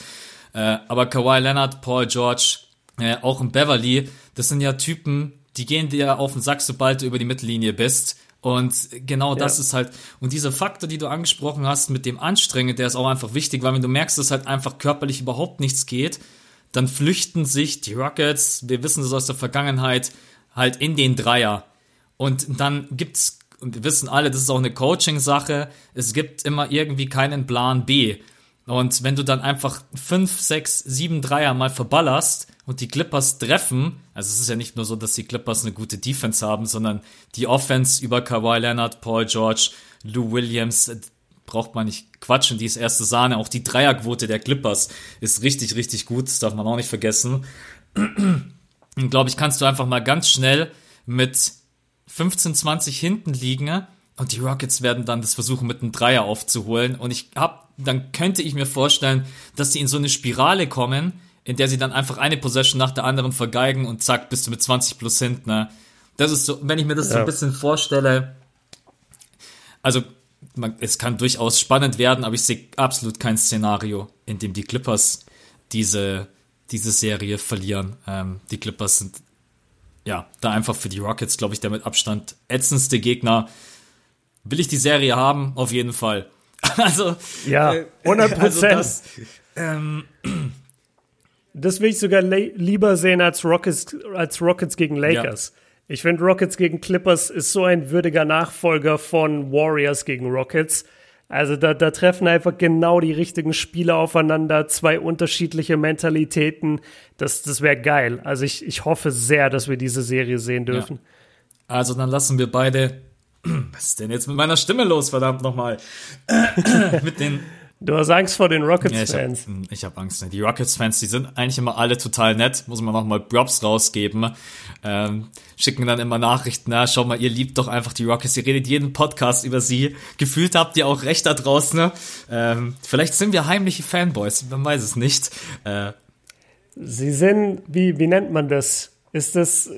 Speaker 1: Äh, aber Kawhi Leonard, Paul George, äh, auch in Beverly, das sind ja Typen, die gehen dir auf den Sack, sobald du über die Mittellinie bist. Und genau das ja. ist halt, und dieser Faktor, die du angesprochen hast mit dem Anstrengen, der ist auch einfach wichtig, weil wenn du merkst, dass halt einfach körperlich überhaupt nichts geht, dann flüchten sich die Rockets, wir wissen das aus der Vergangenheit, halt in den Dreier. Und dann gibt's und wir wissen alle, das ist auch eine Coaching-Sache, es gibt immer irgendwie keinen Plan B. Und wenn du dann einfach fünf, sechs, sieben Dreier mal verballerst und die Clippers treffen, also es ist ja nicht nur so, dass die Clippers eine gute Defense haben, sondern die Offense über Kawhi Leonard, Paul George, Lou Williams, braucht man nicht quatschen, die ist erste Sahne. Auch die Dreierquote der Clippers ist richtig, richtig gut, das darf man auch nicht vergessen. Und glaube ich, kannst du einfach mal ganz schnell mit 15, 20 hinten liegen und die Rockets werden dann das versuchen mit einem Dreier aufzuholen und ich hab, dann könnte ich mir vorstellen, dass sie in so eine Spirale kommen, in der sie dann einfach eine Possession nach der anderen vergeigen und zack, bist du mit 20 plus hinten. Ne? Das ist so, wenn ich mir das ja. so ein bisschen vorstelle, also man, es kann durchaus spannend werden, aber ich sehe absolut kein Szenario, in dem die Clippers diese, diese Serie verlieren. Ähm, die Clippers sind ja, da einfach für die Rockets, glaube ich, der mit Abstand ätzendste Gegner. Will ich die Serie haben? Auf jeden Fall. also,
Speaker 2: ja, 100 äh, Also das, ähm, das will ich sogar lieber sehen als Rockets, als Rockets gegen Lakers. Ja. Ich finde, Rockets gegen Clippers ist so ein würdiger Nachfolger von Warriors gegen Rockets. Also da, da treffen einfach genau die richtigen Spieler aufeinander, zwei unterschiedliche Mentalitäten. Das, das wäre geil. Also ich, ich hoffe sehr, dass wir diese Serie sehen dürfen.
Speaker 1: Ja. Also dann lassen wir beide. Was ist denn jetzt mit meiner Stimme los, verdammt nochmal? mit den
Speaker 2: Du hast Angst vor den Rockets-Fans.
Speaker 1: Ja, ich habe hab Angst. Die Rockets-Fans, die sind eigentlich immer alle total nett. Muss man nochmal Props rausgeben. Ähm, schicken dann immer Nachrichten. Na, schau mal, ihr liebt doch einfach die Rockets. Ihr redet jeden Podcast über sie. Gefühlt habt ihr auch recht da draußen. Ne? Ähm, vielleicht sind wir heimliche Fanboys. Man weiß es nicht. Äh,
Speaker 2: sie sind, wie, wie nennt man das? Ist das,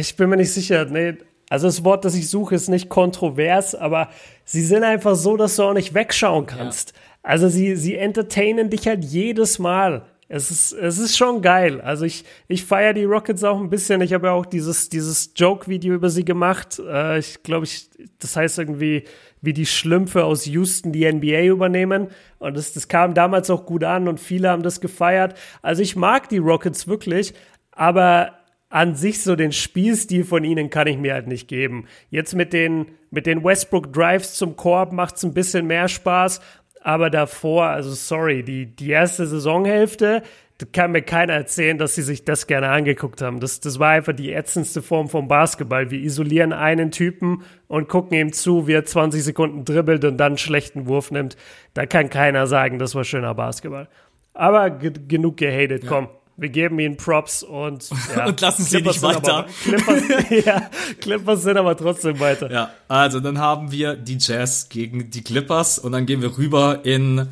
Speaker 2: ich bin mir nicht sicher. Nee, also das Wort, das ich suche, ist nicht kontrovers, aber sie sind einfach so, dass du auch nicht wegschauen kannst. Ja. Also sie, sie entertainen dich halt jedes Mal. Es ist, es ist schon geil. Also ich, ich feiere die Rockets auch ein bisschen. Ich habe ja auch dieses, dieses Joke-Video über sie gemacht. Äh, ich glaube, ich, das heißt irgendwie, wie die Schlümpfe aus Houston die NBA übernehmen. Und das, das kam damals auch gut an und viele haben das gefeiert. Also ich mag die Rockets wirklich, aber an sich so den Spielstil von ihnen kann ich mir halt nicht geben. Jetzt mit den, mit den Westbrook Drives zum Korb macht es ein bisschen mehr Spaß aber davor, also sorry, die, die erste Saisonhälfte, da kann mir keiner erzählen, dass sie sich das gerne angeguckt haben. Das, das war einfach die ätzendste Form vom Basketball. Wir isolieren einen Typen und gucken ihm zu, wie er 20 Sekunden dribbelt und dann einen schlechten Wurf nimmt. Da kann keiner sagen, das war schöner Basketball. Aber genug gehatet, ja. komm wir geben ihnen Props und,
Speaker 1: ja, und lassen sie nicht weiter.
Speaker 2: Aber, Clippers, ja, Clippers sind aber trotzdem weiter.
Speaker 1: Ja, also dann haben wir die Jazz gegen die Clippers und dann gehen wir rüber in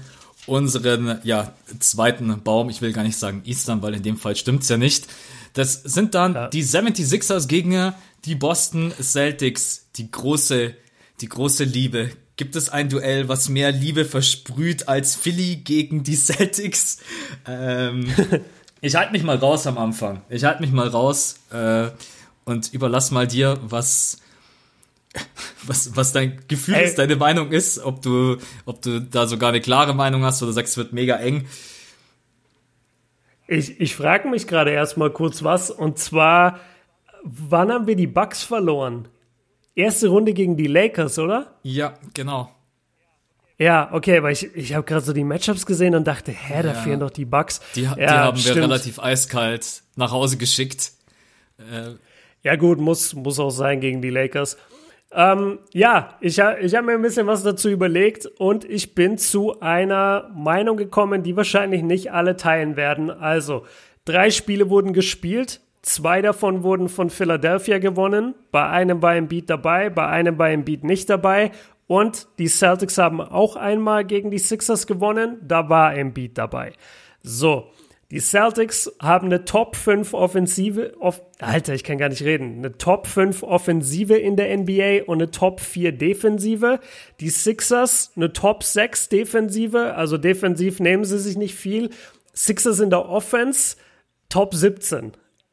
Speaker 1: unseren ja, zweiten Baum. Ich will gar nicht sagen Eastern, weil in dem Fall stimmt's ja nicht. Das sind dann ja. die 76ers gegen die Boston Celtics. Die große, die große Liebe. Gibt es ein Duell, was mehr Liebe versprüht als Philly gegen die Celtics? Ähm, Ich halte mich mal raus am Anfang. Ich halte mich mal raus äh, und überlass mal dir, was, was, was dein Gefühl Ey. ist, deine Meinung ist, ob du, ob du da sogar eine klare Meinung hast oder sagst, es wird mega eng.
Speaker 2: Ich, ich frage mich gerade erstmal kurz was, und zwar, wann haben wir die Bucks verloren? Erste Runde gegen die Lakers, oder?
Speaker 1: Ja, genau.
Speaker 2: Ja, okay, weil ich, ich habe gerade so die Matchups gesehen und dachte, hä, da ja. fehlen doch die Bugs.
Speaker 1: Die, ja, die haben stimmt. wir relativ eiskalt nach Hause geschickt.
Speaker 2: Äh, ja gut, muss, muss auch sein gegen die Lakers. Ähm, ja, ich, ich habe mir ein bisschen was dazu überlegt und ich bin zu einer Meinung gekommen, die wahrscheinlich nicht alle teilen werden. Also, drei Spiele wurden gespielt. Zwei davon wurden von Philadelphia gewonnen. Bei einem war ein Beat dabei, bei einem war ein Beat nicht dabei. Und die Celtics haben auch einmal gegen die Sixers gewonnen. Da war Embiid dabei. So, die Celtics haben eine Top 5 Offensive. Off Alter, ich kann gar nicht reden. Eine Top 5 Offensive in der NBA und eine Top 4 Defensive. Die Sixers eine Top 6 Defensive. Also defensiv nehmen sie sich nicht viel. Sixers in der Offense Top 17.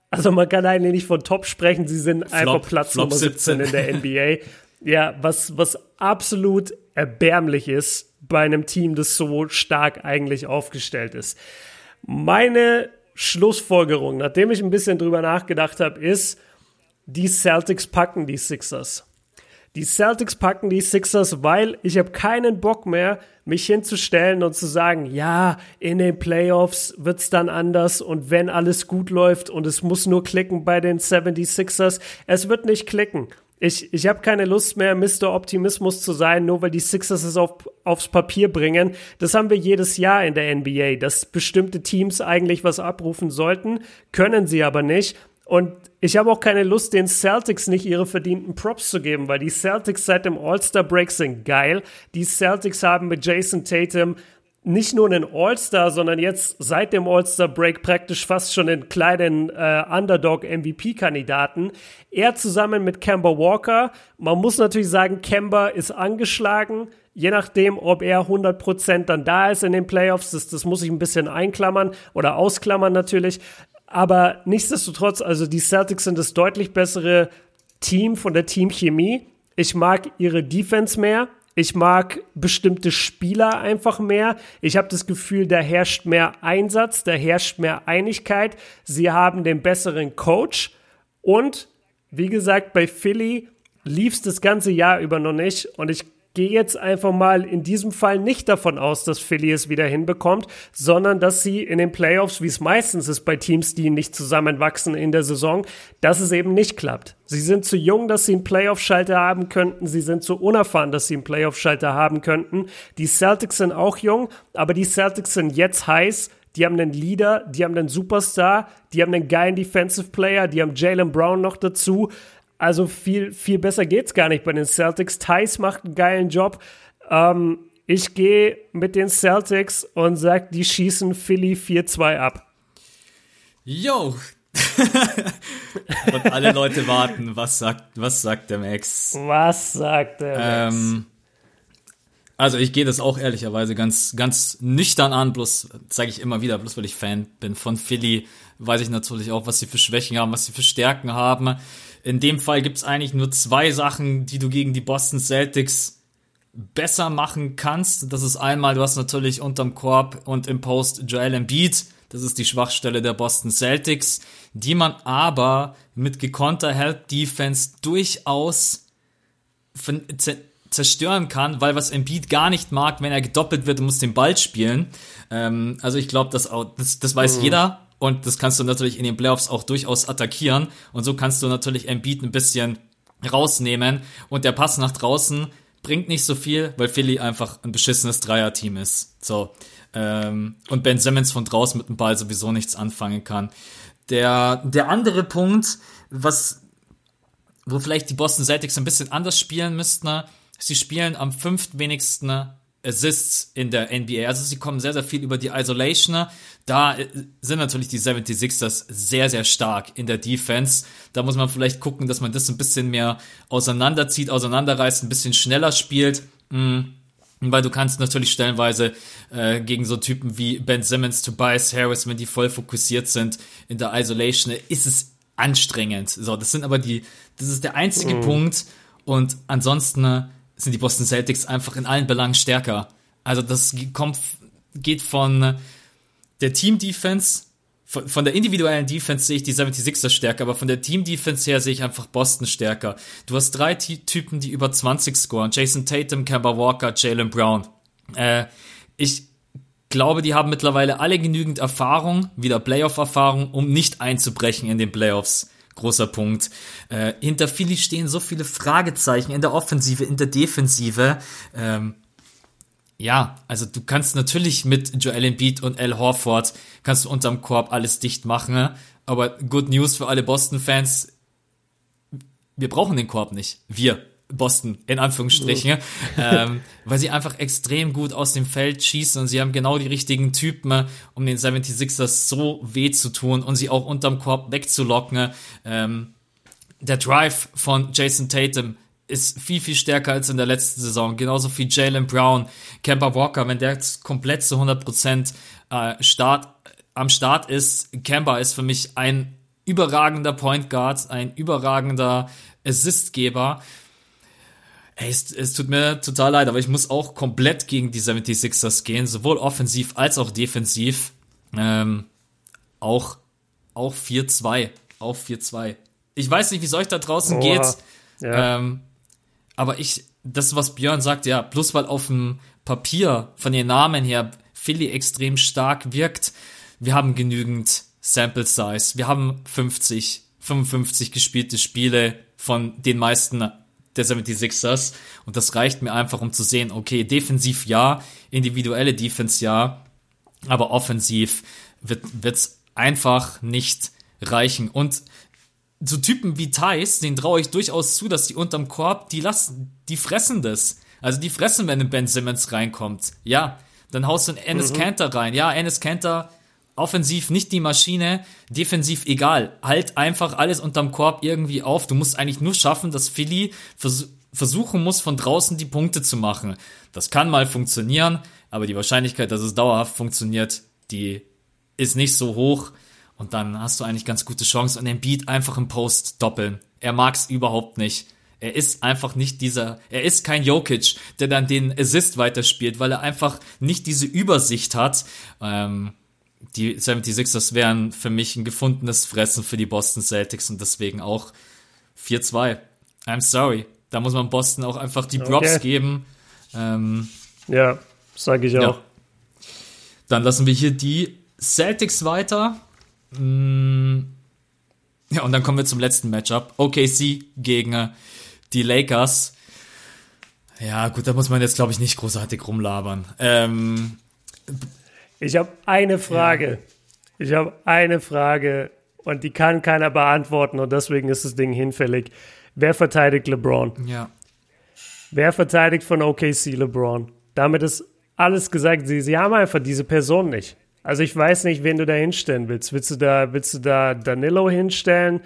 Speaker 2: Also man kann eigentlich nicht von Top sprechen. Sie sind Flop, einfach Platz Flop Nummer 17 in der NBA. Ja, was, was absolut erbärmlich ist bei einem Team, das so stark eigentlich aufgestellt ist. Meine Schlussfolgerung, nachdem ich ein bisschen drüber nachgedacht habe, ist, die Celtics packen die Sixers. Die Celtics packen die Sixers, weil ich habe keinen Bock mehr, mich hinzustellen und zu sagen, ja, in den Playoffs wird's dann anders und wenn alles gut läuft und es muss nur klicken bei den 76ers, es wird nicht klicken. Ich, ich habe keine Lust mehr, Mr. Optimismus zu sein, nur weil die Sixers es auf, aufs Papier bringen. Das haben wir jedes Jahr in der NBA, dass bestimmte Teams eigentlich was abrufen sollten, können sie aber nicht. Und ich habe auch keine Lust, den Celtics nicht ihre verdienten Props zu geben, weil die Celtics seit dem All-Star-Break sind geil. Die Celtics haben mit Jason Tatum nicht nur einen All-Star, sondern jetzt seit dem All-Star-Break praktisch fast schon einen kleinen äh, Underdog-MVP-Kandidaten. Er zusammen mit Kemba Walker. Man muss natürlich sagen, Kemba ist angeschlagen. Je nachdem, ob er 100% dann da ist in den Playoffs, das, das muss ich ein bisschen einklammern oder ausklammern natürlich. Aber nichtsdestotrotz, also die Celtics sind das deutlich bessere Team von der Teamchemie. Ich mag ihre Defense mehr. Ich mag bestimmte Spieler einfach mehr. Ich habe das Gefühl, da herrscht mehr Einsatz, da herrscht mehr Einigkeit. Sie haben den besseren Coach. Und wie gesagt, bei Philly lief es das ganze Jahr über noch nicht. Und ich gehe jetzt einfach mal in diesem Fall nicht davon aus, dass Philly es wieder hinbekommt, sondern dass sie in den Playoffs, wie es meistens ist bei Teams, die nicht zusammenwachsen in der Saison, dass es eben nicht klappt. Sie sind zu jung, dass sie einen Playoff-Schalter haben könnten. Sie sind zu unerfahren, dass sie einen Playoff-Schalter haben könnten. Die Celtics sind auch jung, aber die Celtics sind jetzt heiß. Die haben einen Leader, die haben einen Superstar, die haben einen geilen Defensive Player, die haben Jalen Brown noch dazu. Also viel, viel besser geht's gar nicht bei den Celtics. Thais macht einen geilen Job. Ähm, ich gehe mit den Celtics und sag, die schießen Philly 4-2 ab.
Speaker 1: Yo! und alle Leute warten, was sagt, was sagt der Max?
Speaker 2: Was sagt der Max? Ähm,
Speaker 1: also ich gehe das auch ehrlicherweise ganz, ganz nüchtern an, bloß zeige ich immer wieder, bloß weil ich Fan bin von Philly, weiß ich natürlich auch, was sie für Schwächen haben, was sie für Stärken haben. In dem Fall gibt es eigentlich nur zwei Sachen, die du gegen die Boston Celtics besser machen kannst. Das ist einmal, du hast natürlich unterm Korb und im Post Joel Embiid. Das ist die Schwachstelle der Boston Celtics, die man aber mit gekonter Help Defense durchaus zerstören kann, weil was Embiid gar nicht mag, wenn er gedoppelt wird und muss den Ball spielen. Ähm, also ich glaube, das, das, das weiß mhm. jeder. Und das kannst du natürlich in den Playoffs auch durchaus attackieren. Und so kannst du natürlich Embiid ein bisschen rausnehmen. Und der Pass nach draußen bringt nicht so viel, weil Philly einfach ein beschissenes Dreierteam ist. So. Ähm, und Ben Simmons von draußen mit dem Ball sowieso nichts anfangen kann. Der, der andere Punkt, was, wo vielleicht die Boston Celtics ein bisschen anders spielen müssten, sie spielen am fünftwenigsten Assists in der NBA. Also sie kommen sehr, sehr viel über die Isolation. Da äh, sind natürlich die 76ers sehr, sehr stark in der Defense. Da muss man vielleicht gucken, dass man das ein bisschen mehr auseinanderzieht, auseinanderreißt, ein bisschen schneller spielt. Mhm. Weil du kannst natürlich stellenweise äh, gegen so Typen wie Ben Simmons, Tobias Harris, wenn die voll fokussiert sind in der Isolation, ist es anstrengend. So, das sind aber die, das ist der einzige mhm. Punkt. Und ansonsten sind die Boston Celtics einfach in allen Belangen stärker. Also das kommt, geht von der Team-Defense, von, von, der individuellen Defense sehe ich die 76er stärker, aber von der Team-Defense her sehe ich einfach Boston stärker. Du hast drei T Typen, die über 20 scoren. Jason Tatum, Kemba Walker, Jalen Brown. Äh, ich glaube, die haben mittlerweile alle genügend Erfahrung, wieder Playoff-Erfahrung, um nicht einzubrechen in den Playoffs großer Punkt. Äh, hinter Philly stehen so viele Fragezeichen in der Offensive, in der Defensive. Ähm, ja, also du kannst natürlich mit Joel Embiid und Al Horford kannst du unterm Korb alles dicht machen, aber good news für alle Boston-Fans. Wir brauchen den Korb nicht. Wir. Boston, in Anführungsstrichen, ähm, weil sie einfach extrem gut aus dem Feld schießen und sie haben genau die richtigen Typen, um den 76ers so weh zu tun und sie auch unterm Korb wegzulocken. Ähm, der Drive von Jason Tatum ist viel, viel stärker als in der letzten Saison. Genauso wie Jalen Brown, Kemba Walker, wenn der komplett zu 100% äh, Start, am Start ist. Kemba ist für mich ein überragender Point Guard, ein überragender Assistgeber. Ey, es, es tut mir total leid, aber ich muss auch komplett gegen die 76ers gehen, sowohl offensiv als auch defensiv. Ähm, auch auch 4-2. Auch 4-2. Ich weiß nicht, wie es euch da draußen Oha. geht. Ja. Ähm, aber ich, das, was Björn sagt, ja, bloß weil auf dem Papier von den Namen her Philly extrem stark wirkt, wir haben genügend Sample Size. Wir haben 50, 55 gespielte Spiele von den meisten der 76ers. Und das reicht mir einfach, um zu sehen, okay, defensiv ja, individuelle Defense ja, aber offensiv wird es einfach nicht reichen. Und so Typen wie Thais, den traue ich durchaus zu, dass die unterm Korb, die lassen, die fressen das. Also die fressen, wenn ein Ben Simmons reinkommt. Ja, dann haust du einen Ennis mhm. Cantor rein. Ja, Ennis Cantor offensiv nicht die Maschine, defensiv egal. Halt einfach alles unterm Korb irgendwie auf. Du musst eigentlich nur schaffen, dass Philly vers versuchen muss, von draußen die Punkte zu machen. Das kann mal funktionieren, aber die Wahrscheinlichkeit, dass es dauerhaft funktioniert, die ist nicht so hoch. Und dann hast du eigentlich ganz gute Chance. Und den Beat einfach im Post doppeln. Er mag's überhaupt nicht. Er ist einfach nicht dieser, er ist kein Jokic, der dann den Assist weiterspielt, weil er einfach nicht diese Übersicht hat. Ähm, die 76ers wären für mich ein gefundenes Fressen für die Boston Celtics und deswegen auch 4-2. I'm sorry. Da muss man Boston auch einfach die Props okay. geben. Ähm,
Speaker 2: ja, sage ich auch. Ja.
Speaker 1: Dann lassen wir hier die Celtics weiter. Mm, ja, und dann kommen wir zum letzten Matchup. OKC gegen äh, die Lakers. Ja, gut, da muss man jetzt, glaube ich, nicht großartig rumlabern. Ähm,
Speaker 2: ich habe eine Frage. Ja. Ich habe eine Frage und die kann keiner beantworten und deswegen ist das Ding hinfällig. Wer verteidigt LeBron?
Speaker 1: Ja.
Speaker 2: Wer verteidigt von OKC LeBron? Damit ist alles gesagt. Sie, sie haben einfach diese Person nicht. Also ich weiß nicht, wen du da hinstellen willst. Willst du da, willst du da Danilo hinstellen?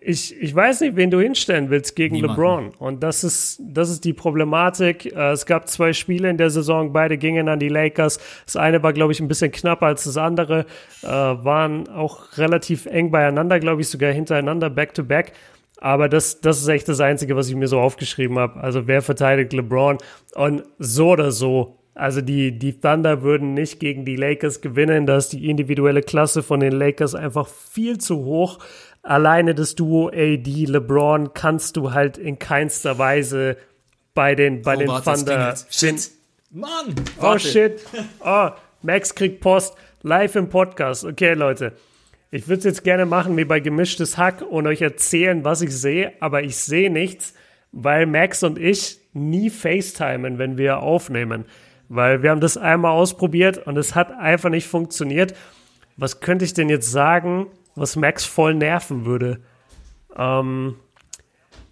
Speaker 2: Ich, ich weiß nicht, wen du hinstellen willst gegen Niemanden. LeBron. Und das ist, das ist die Problematik. Äh, es gab zwei Spiele in der Saison, beide gingen an die Lakers. Das eine war, glaube ich, ein bisschen knapper als das andere, äh, waren auch relativ eng beieinander, glaube ich, sogar hintereinander, back to back. Aber das, das ist echt das Einzige, was ich mir so aufgeschrieben habe. Also wer verteidigt LeBron? Und so oder so also die, die Thunder würden nicht gegen die Lakers gewinnen. Da ist die individuelle Klasse von den Lakers einfach viel zu hoch. Alleine das Duo AD LeBron kannst du halt in keinster Weise bei den, bei oh, den warte, Thunder.
Speaker 1: Shit. Mann!
Speaker 2: Oh warte. shit. Oh, Max kriegt Post live im Podcast. Okay, Leute. Ich würde es jetzt gerne machen wie bei gemischtes Hack und euch erzählen, was ich sehe, aber ich sehe nichts, weil Max und ich nie FaceTimen, wenn wir aufnehmen. Weil wir haben das einmal ausprobiert und es hat einfach nicht funktioniert. Was könnte ich denn jetzt sagen, was Max voll nerven würde? Ähm,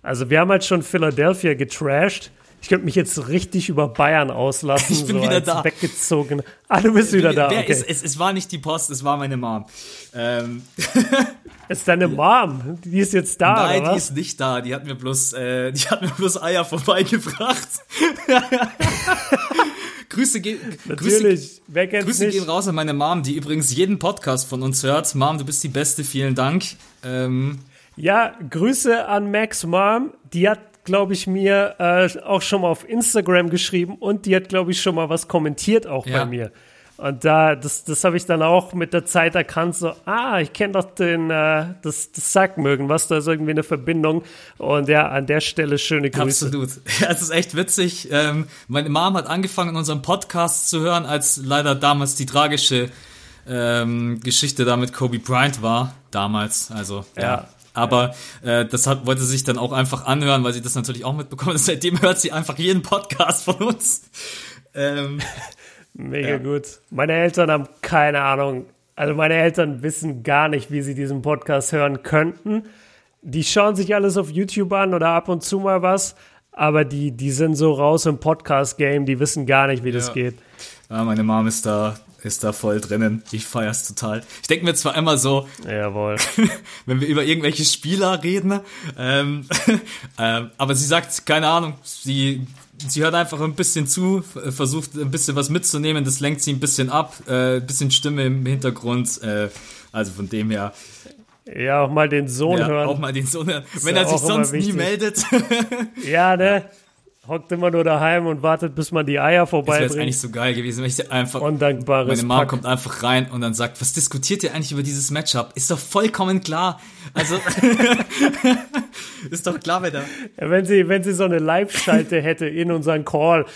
Speaker 2: also wir haben halt schon Philadelphia getrashed. Ich könnte mich jetzt richtig über Bayern auslassen.
Speaker 1: Ich bin so wieder da.
Speaker 2: Weggezogen. Ah, du bist wieder da.
Speaker 1: Okay. Ist, es, es, war nicht die Post, es war meine Mom. Ähm.
Speaker 2: Es ist deine Mom. Die ist jetzt da.
Speaker 1: Nein, die ist nicht da. Die hat mir bloß, äh, die hat mir bloß Eier vorbeigebracht. Grüße, ge
Speaker 2: Natürlich.
Speaker 1: Grüße, Grüße gehen raus an meine Mom, die übrigens jeden Podcast von uns hört. Mom, du bist die Beste, vielen Dank. Ähm,
Speaker 2: ja, Grüße an Max Mom. Die hat, glaube ich, mir äh, auch schon mal auf Instagram geschrieben und die hat, glaube ich, schon mal was kommentiert auch ja. bei mir. Und da, das, das habe ich dann auch mit der Zeit erkannt, so, ah, ich kenne doch den, äh, das, das Sackmögen, was da ist irgendwie eine Verbindung. Und ja, an der Stelle schöne Grüße.
Speaker 1: Absolut. Ja, es ist echt witzig. Ähm, meine Mom hat angefangen, unseren Podcast zu hören, als leider damals die tragische ähm, Geschichte da mit Kobe Bryant war. Damals, also, ja. ja. Aber äh, das hat, wollte sie sich dann auch einfach anhören, weil sie das natürlich auch mitbekommen. Seitdem hört sie einfach jeden Podcast von uns. Ähm,
Speaker 2: Mega ja. gut. Meine Eltern haben keine Ahnung. Also meine Eltern wissen gar nicht, wie sie diesen Podcast hören könnten. Die schauen sich alles auf YouTube an oder ab und zu mal was, aber die, die sind so raus im Podcast-Game, die wissen gar nicht, wie ja. das geht.
Speaker 1: Ja, meine Mom ist da, ist da voll drinnen. Ich feier's total. Ich denke mir zwar immer so,
Speaker 2: Jawohl.
Speaker 1: wenn wir über irgendwelche Spieler reden, ähm, ähm, aber sie sagt, keine Ahnung, sie sie hört einfach ein bisschen zu, versucht ein bisschen was mitzunehmen, das lenkt sie ein bisschen ab, äh, ein bisschen Stimme im Hintergrund, äh, also von dem her.
Speaker 2: Ja, auch mal den Sohn ja, hören.
Speaker 1: Auch mal den Sohn hören, wenn er sich sonst nie meldet.
Speaker 2: ja, ne? hockt immer nur daheim und wartet, bis man die Eier vorbei
Speaker 1: Das wäre eigentlich so geil gewesen, wenn ich einfach.
Speaker 2: Undankbares
Speaker 1: Meine Mom Pack. kommt einfach rein und dann sagt, was diskutiert ihr eigentlich über dieses Matchup? Ist doch vollkommen klar. Also ist doch klar, wer da.
Speaker 2: Ja, wenn sie, wenn sie so eine Live-Schalte hätte in unseren Call,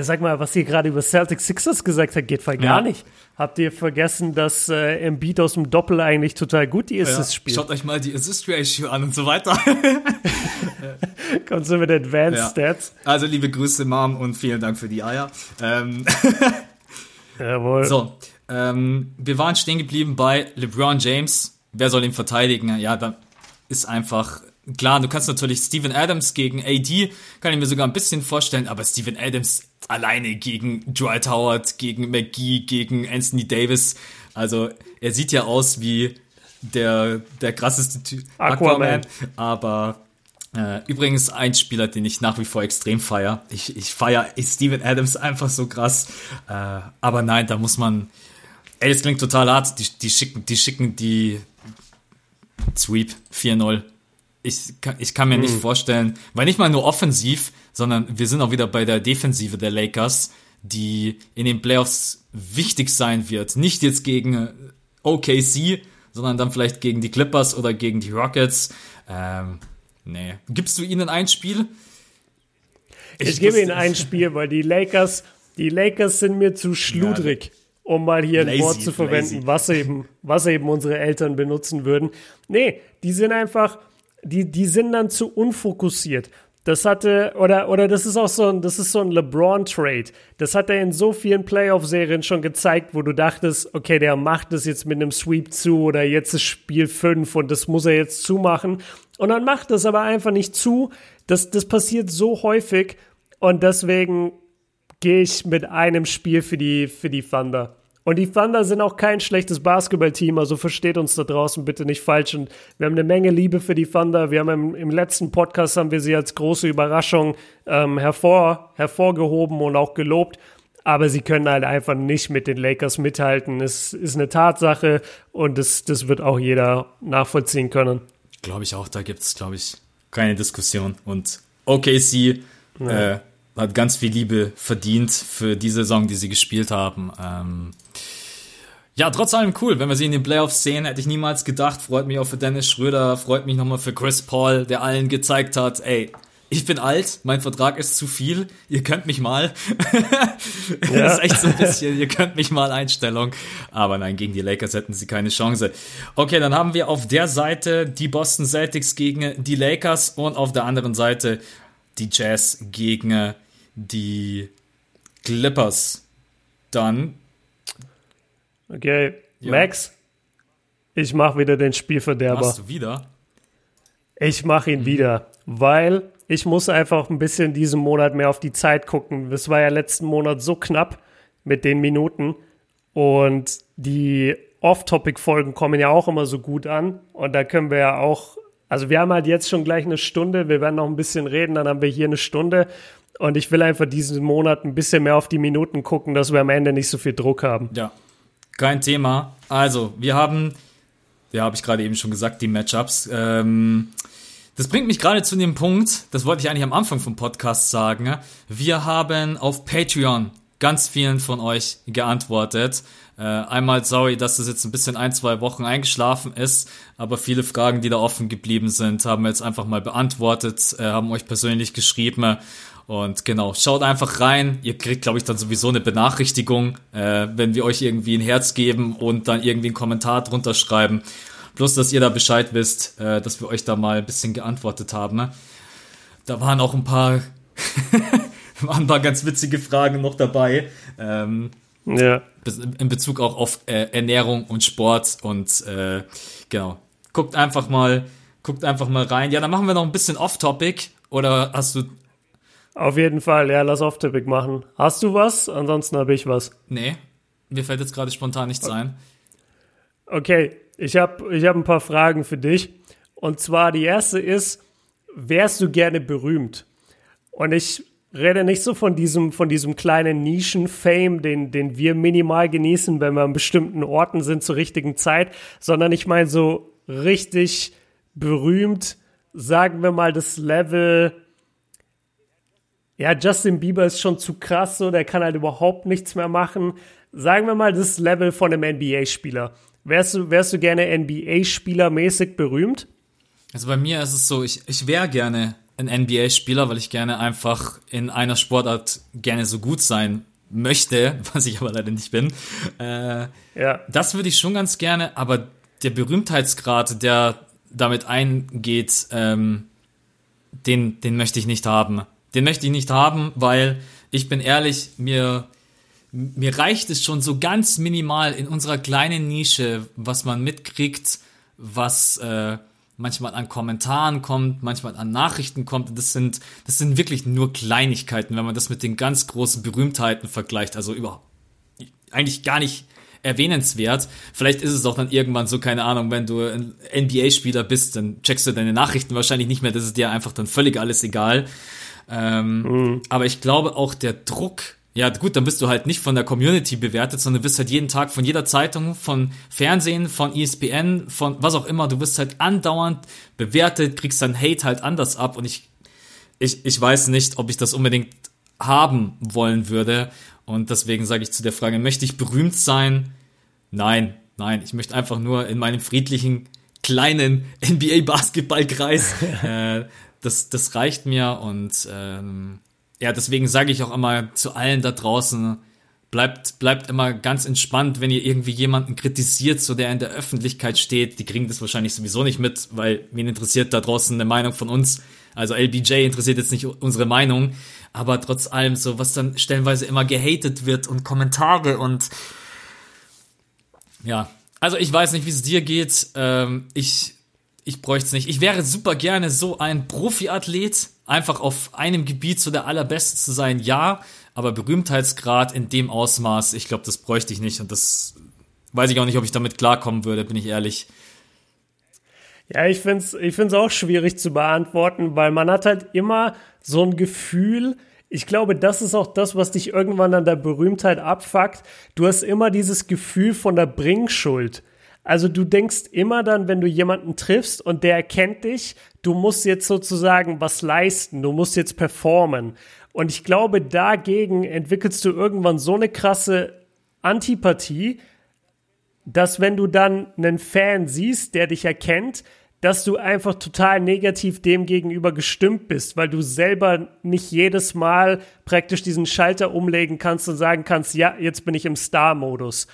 Speaker 2: sag mal, was sie gerade über Celtic Sixers gesagt hat, geht voll gar ja. nicht. Habt ihr vergessen, dass äh, Embiid aus dem Doppel eigentlich total gut die Assists ja, spielt?
Speaker 1: Schaut euch mal die Assist Ratio an und so weiter.
Speaker 2: Kommst du mit Advanced ja. Stats?
Speaker 1: Also liebe Grüße, Mom, und vielen Dank für die Eier. Ähm
Speaker 2: Jawohl.
Speaker 1: So, ähm, wir waren stehen geblieben bei LeBron James. Wer soll ihn verteidigen? Ja, da ist einfach Klar, du kannst natürlich Steven Adams gegen AD, kann ich mir sogar ein bisschen vorstellen, aber Steven Adams alleine gegen Dwight Howard, gegen McGee, gegen Anthony Davis, also er sieht ja aus wie der, der krasseste Typ,
Speaker 2: Aquaman,
Speaker 1: aber äh, übrigens ein Spieler, den ich nach wie vor extrem feier. Ich, ich feier Steven Adams einfach so krass, äh, aber nein, da muss man, ey, das klingt total hart, die, die schicken, die schicken die Sweep 4-0 ich, ich kann mir mhm. nicht vorstellen, weil nicht mal nur offensiv, sondern wir sind auch wieder bei der Defensive der Lakers, die in den Playoffs wichtig sein wird. Nicht jetzt gegen äh, OKC, sondern dann vielleicht gegen die Clippers oder gegen die Rockets. Ähm, nee. Gibst du ihnen ein Spiel?
Speaker 2: Ich, ich gebe Ihnen ein Spiel, weil die Lakers, die Lakers sind mir zu schludrig. Ja, um mal hier lazy, ein Wort zu verwenden, was eben, was eben unsere Eltern benutzen würden. Nee, die sind einfach, die, die sind dann zu unfokussiert. Das hatte, oder, oder das ist auch so ein, das ist so ein LeBron-Trade. Das hat er in so vielen Playoff-Serien schon gezeigt, wo du dachtest, okay, der macht das jetzt mit einem Sweep zu oder jetzt ist Spiel 5 und das muss er jetzt zumachen. Und dann macht das aber einfach nicht zu. Das, das passiert so häufig und deswegen gehe ich mit einem Spiel für die, für die Thunder. Und die Thunder sind auch kein schlechtes Basketballteam, also versteht uns da draußen bitte nicht falsch. Und wir haben eine Menge Liebe für die Thunder. Wir haben im, im letzten Podcast haben wir sie als große Überraschung ähm, hervor, hervorgehoben und auch gelobt. Aber sie können halt einfach nicht mit den Lakers mithalten. Es ist eine Tatsache und das, das wird auch jeder nachvollziehen können.
Speaker 1: Glaube ich auch, da gibt es, glaube ich, keine Diskussion. Und OKC ja. äh, hat ganz viel Liebe verdient für die Saison, die sie gespielt haben. Ähm, ja, trotz allem cool, wenn wir sie in den Playoffs sehen, hätte ich niemals gedacht. Freut mich auch für Dennis Schröder, freut mich nochmal für Chris Paul, der allen gezeigt hat, ey, ich bin alt, mein Vertrag ist zu viel, ihr könnt mich mal. Ja. das ist echt so ein bisschen, ihr könnt mich mal Einstellung. Aber nein, gegen die Lakers hätten sie keine Chance. Okay, dann haben wir auf der Seite die Boston Celtics gegen die Lakers und auf der anderen Seite die Jazz gegen die Clippers. Dann.
Speaker 2: Okay, ja. Max, ich mache wieder den Spielverderber.
Speaker 1: Machst du wieder?
Speaker 2: Ich mache ihn mhm. wieder, weil ich muss einfach ein bisschen diesen Monat mehr auf die Zeit gucken. Es war ja letzten Monat so knapp mit den Minuten und die Off-Topic-Folgen kommen ja auch immer so gut an und da können wir ja auch, also wir haben halt jetzt schon gleich eine Stunde, wir werden noch ein bisschen reden, dann haben wir hier eine Stunde und ich will einfach diesen Monat ein bisschen mehr auf die Minuten gucken, dass wir am Ende nicht so viel Druck haben.
Speaker 1: Ja, kein Thema. Also, wir haben, ja, habe ich gerade eben schon gesagt, die Matchups. Ähm, das bringt mich gerade zu dem Punkt, das wollte ich eigentlich am Anfang vom Podcast sagen. Wir haben auf Patreon ganz vielen von euch geantwortet. Äh, einmal sorry, dass das jetzt ein bisschen ein, zwei Wochen eingeschlafen ist, aber viele Fragen, die da offen geblieben sind, haben wir jetzt einfach mal beantwortet, äh, haben euch persönlich geschrieben und genau, schaut einfach rein. Ihr kriegt, glaube ich, dann sowieso eine Benachrichtigung, äh, wenn wir euch irgendwie ein Herz geben und dann irgendwie einen Kommentar drunter schreiben. Plus, dass ihr da Bescheid wisst, äh, dass wir euch da mal ein bisschen geantwortet haben. Ne? Da waren auch ein paar, waren ein paar ganz witzige Fragen noch dabei. Ähm, ja. In Bezug auch auf äh, Ernährung und Sport und äh, genau. Guckt einfach mal, guckt einfach mal rein. Ja, dann machen wir noch ein bisschen off-topic. Oder hast du
Speaker 2: auf jeden Fall, ja, lass off-topic machen. Hast du was? Ansonsten habe ich was.
Speaker 1: Nee, mir fällt jetzt gerade spontan nichts ein.
Speaker 2: Okay, ich habe ich hab ein paar Fragen für dich. Und zwar die erste ist, wärst du gerne berühmt? Und ich rede nicht so von diesem, von diesem kleinen Nischen-Fame, den, den wir minimal genießen, wenn wir an bestimmten Orten sind zur richtigen Zeit, sondern ich meine so richtig berühmt, sagen wir mal das Level ja, Justin Bieber ist schon zu krass, so, der kann halt überhaupt nichts mehr machen. Sagen wir mal, das Level von einem NBA-Spieler. Wärst du, wärst du gerne NBA-Spieler mäßig berühmt?
Speaker 1: Also bei mir ist es so, ich, ich wäre gerne ein NBA-Spieler, weil ich gerne einfach in einer Sportart gerne so gut sein möchte, was ich aber leider nicht bin. Äh, ja. Das würde ich schon ganz gerne, aber der Berühmtheitsgrad, der damit eingeht, ähm, den, den möchte ich nicht haben. Den möchte ich nicht haben, weil ich bin ehrlich, mir, mir reicht es schon so ganz minimal in unserer kleinen Nische, was man mitkriegt, was äh, manchmal an Kommentaren kommt, manchmal an Nachrichten kommt. Das sind, das sind wirklich nur Kleinigkeiten, wenn man das mit den ganz großen Berühmtheiten vergleicht. Also überhaupt eigentlich gar nicht erwähnenswert. Vielleicht ist es auch dann irgendwann so, keine Ahnung, wenn du ein NBA-Spieler bist, dann checkst du deine Nachrichten wahrscheinlich nicht mehr, das ist dir einfach dann völlig alles egal. Ähm, mhm. Aber ich glaube auch der Druck, ja gut, dann bist du halt nicht von der Community bewertet, sondern du wirst halt jeden Tag von jeder Zeitung, von Fernsehen, von ESPN, von was auch immer, du wirst halt andauernd bewertet, kriegst dann Hate halt anders ab und ich, ich, ich weiß nicht, ob ich das unbedingt haben wollen würde und deswegen sage ich zu der Frage, möchte ich berühmt sein? Nein, nein, ich möchte einfach nur in meinem friedlichen kleinen NBA-Basketballkreis äh, das, das reicht mir und ähm, ja, deswegen sage ich auch immer zu allen da draußen, bleibt, bleibt immer ganz entspannt, wenn ihr irgendwie jemanden kritisiert, so der in der Öffentlichkeit steht. Die kriegen das wahrscheinlich sowieso nicht mit, weil wen interessiert da draußen eine Meinung von uns. Also LBJ interessiert jetzt nicht unsere Meinung, aber trotz allem so, was dann stellenweise immer gehatet wird und Kommentare und ja. Also ich weiß nicht, wie es dir geht. Ähm, ich ich bräuchte es nicht. Ich wäre super gerne so ein Profiathlet, einfach auf einem Gebiet so der allerbeste zu sein, ja, aber Berühmtheitsgrad in dem Ausmaß, ich glaube, das bräuchte ich nicht und das weiß ich auch nicht, ob ich damit klarkommen würde, bin ich ehrlich.
Speaker 2: Ja, ich finde es ich find's auch schwierig zu beantworten, weil man hat halt immer so ein Gefühl, ich glaube, das ist auch das, was dich irgendwann an der Berühmtheit abfuckt. Du hast immer dieses Gefühl von der Bringschuld. Also du denkst immer dann, wenn du jemanden triffst und der erkennt dich, du musst jetzt sozusagen was leisten, du musst jetzt performen. Und ich glaube, dagegen entwickelst du irgendwann so eine krasse Antipathie, dass wenn du dann einen Fan siehst, der dich erkennt, dass du einfach total negativ dem gegenüber gestimmt bist, weil du selber nicht jedes Mal praktisch diesen Schalter umlegen kannst und sagen kannst, ja, jetzt bin ich im Star-Modus.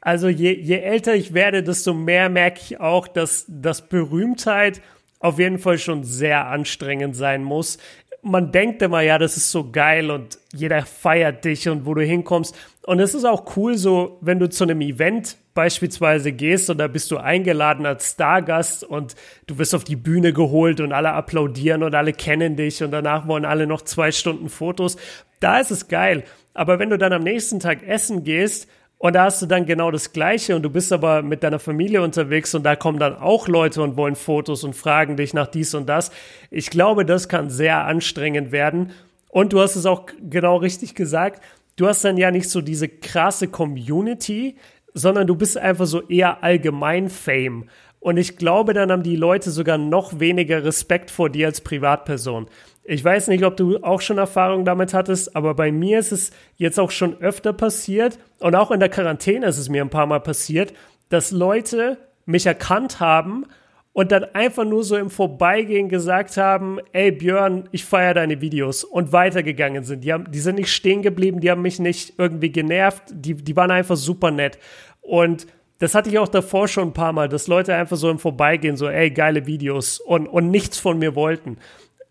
Speaker 2: Also je, je älter ich werde, desto mehr merke ich auch, dass, dass Berühmtheit auf jeden Fall schon sehr anstrengend sein muss. Man denkt immer, ja, das ist so geil und jeder feiert dich und wo du hinkommst. Und es ist auch cool, so wenn du zu einem Event beispielsweise gehst und da bist du eingeladen als Stargast und du wirst auf die Bühne geholt und alle applaudieren und alle kennen dich und danach wollen alle noch zwei Stunden Fotos. Da ist es geil. Aber wenn du dann am nächsten Tag essen gehst und da hast du dann genau das Gleiche und du bist aber mit deiner Familie unterwegs und da kommen dann auch Leute und wollen Fotos und fragen dich nach dies und das. Ich glaube, das kann sehr anstrengend werden. Und du hast es auch genau richtig gesagt. Du hast dann ja nicht so diese krasse Community, sondern du bist einfach so eher allgemein Fame. Und ich glaube, dann haben die Leute sogar noch weniger Respekt vor dir als Privatperson. Ich weiß nicht, ob du auch schon Erfahrung damit hattest, aber bei mir ist es jetzt auch schon öfter passiert und auch in der Quarantäne ist es mir ein paar Mal passiert, dass Leute mich erkannt haben und dann einfach nur so im Vorbeigehen gesagt haben, ey Björn, ich feiere deine Videos und weitergegangen sind. Die, haben, die sind nicht stehen geblieben, die haben mich nicht irgendwie genervt, die, die waren einfach super nett. Und das hatte ich auch davor schon ein paar Mal, dass Leute einfach so im Vorbeigehen so, ey, geile Videos und, und nichts von mir wollten.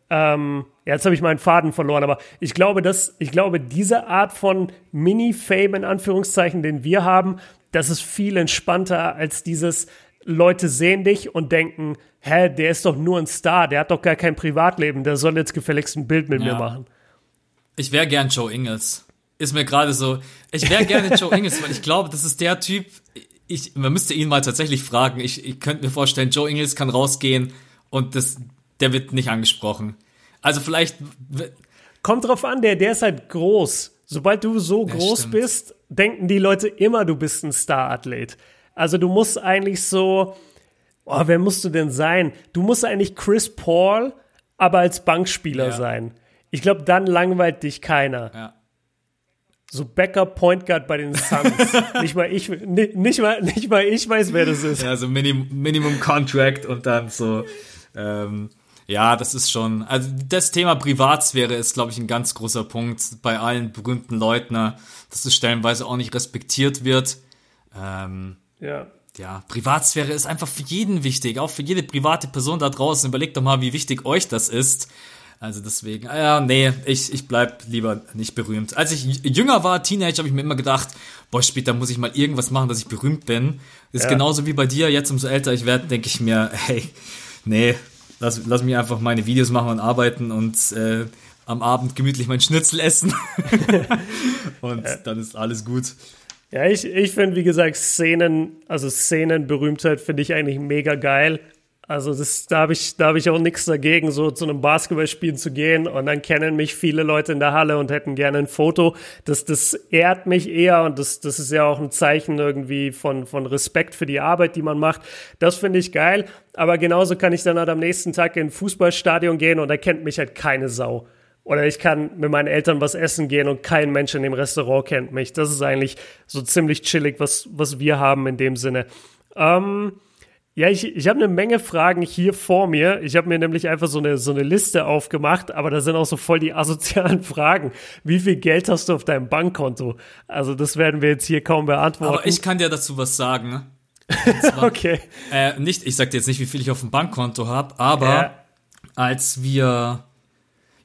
Speaker 2: Ähm, ja, jetzt habe ich meinen Faden verloren, aber ich glaube, dass, ich glaube, diese Art von Mini-Fame in Anführungszeichen, den wir haben, das ist viel entspannter als dieses, Leute sehen dich und denken, hä, der ist doch nur ein Star, der hat doch gar kein Privatleben, der soll jetzt gefälligst ein Bild mit ja. mir machen.
Speaker 1: Ich wäre gern Joe Ingles. Ist mir gerade so, ich wäre gerne Joe Ingles, weil ich glaube, das ist der Typ, ich, man müsste ihn mal tatsächlich fragen. Ich, ich könnte mir vorstellen, Joe Ingles kann rausgehen und das, der wird nicht angesprochen. Also vielleicht.
Speaker 2: Kommt drauf an, der, der ist halt groß. Sobald du so ja, groß stimmt. bist, denken die Leute immer, du bist ein Star-Athlet. Also du musst eigentlich so, oh, wer musst du denn sein? Du musst eigentlich Chris Paul, aber als Bankspieler ja. sein. Ich glaube, dann langweilt dich keiner. Ja. So Backup Point Guard bei den Suns. nicht mal ich, nicht, nicht, mal, nicht mal ich weiß, wer das ist.
Speaker 1: Ja, so Minim, Minimum Contract und dann so, ähm, ja, das ist schon, also das Thema Privatsphäre ist, glaube ich, ein ganz großer Punkt bei allen berühmten Leuten, ne, dass es stellenweise auch nicht respektiert wird. Ähm, ja. Ja, Privatsphäre ist einfach für jeden wichtig, auch für jede private Person da draußen. Überlegt doch mal, wie wichtig euch das ist. Also deswegen, ja, nee, ich, ich bleib lieber nicht berühmt. Als ich jünger war, Teenager, habe ich mir immer gedacht, boah, später muss ich mal irgendwas machen, dass ich berühmt bin. Ist ja. genauso wie bei dir. Jetzt, umso älter ich werde, denke ich mir, hey, nee, lass, lass mich einfach meine Videos machen und arbeiten und äh, am Abend gemütlich mein Schnitzel essen. und ja. dann ist alles gut.
Speaker 2: Ja, ich, ich finde, wie gesagt, Szenen, also Szenenberühmtheit finde ich eigentlich mega geil. Also das, da habe ich, da hab ich auch nichts dagegen, so zu einem Basketballspielen zu gehen und dann kennen mich viele Leute in der Halle und hätten gerne ein Foto. Das, das ehrt mich eher und das, das ist ja auch ein Zeichen irgendwie von, von Respekt für die Arbeit, die man macht. Das finde ich geil. Aber genauso kann ich dann halt am nächsten Tag in ein Fußballstadion gehen und da kennt mich halt keine Sau. Oder ich kann mit meinen Eltern was essen gehen und kein Mensch in dem Restaurant kennt mich. Das ist eigentlich so ziemlich chillig, was, was wir haben in dem Sinne. Ähm, Ja, ich, ich habe eine Menge Fragen hier vor mir. Ich habe mir nämlich einfach so eine, so eine Liste aufgemacht, aber da sind auch so voll die asozialen Fragen. Wie viel Geld hast du auf deinem Bankkonto? Also das werden wir jetzt hier kaum beantworten.
Speaker 1: Aber ich kann dir dazu was sagen. Ne?
Speaker 2: Zwar, okay.
Speaker 1: Äh, nicht, ich sag dir jetzt nicht, wie viel ich auf dem Bankkonto habe, aber ja. als wir,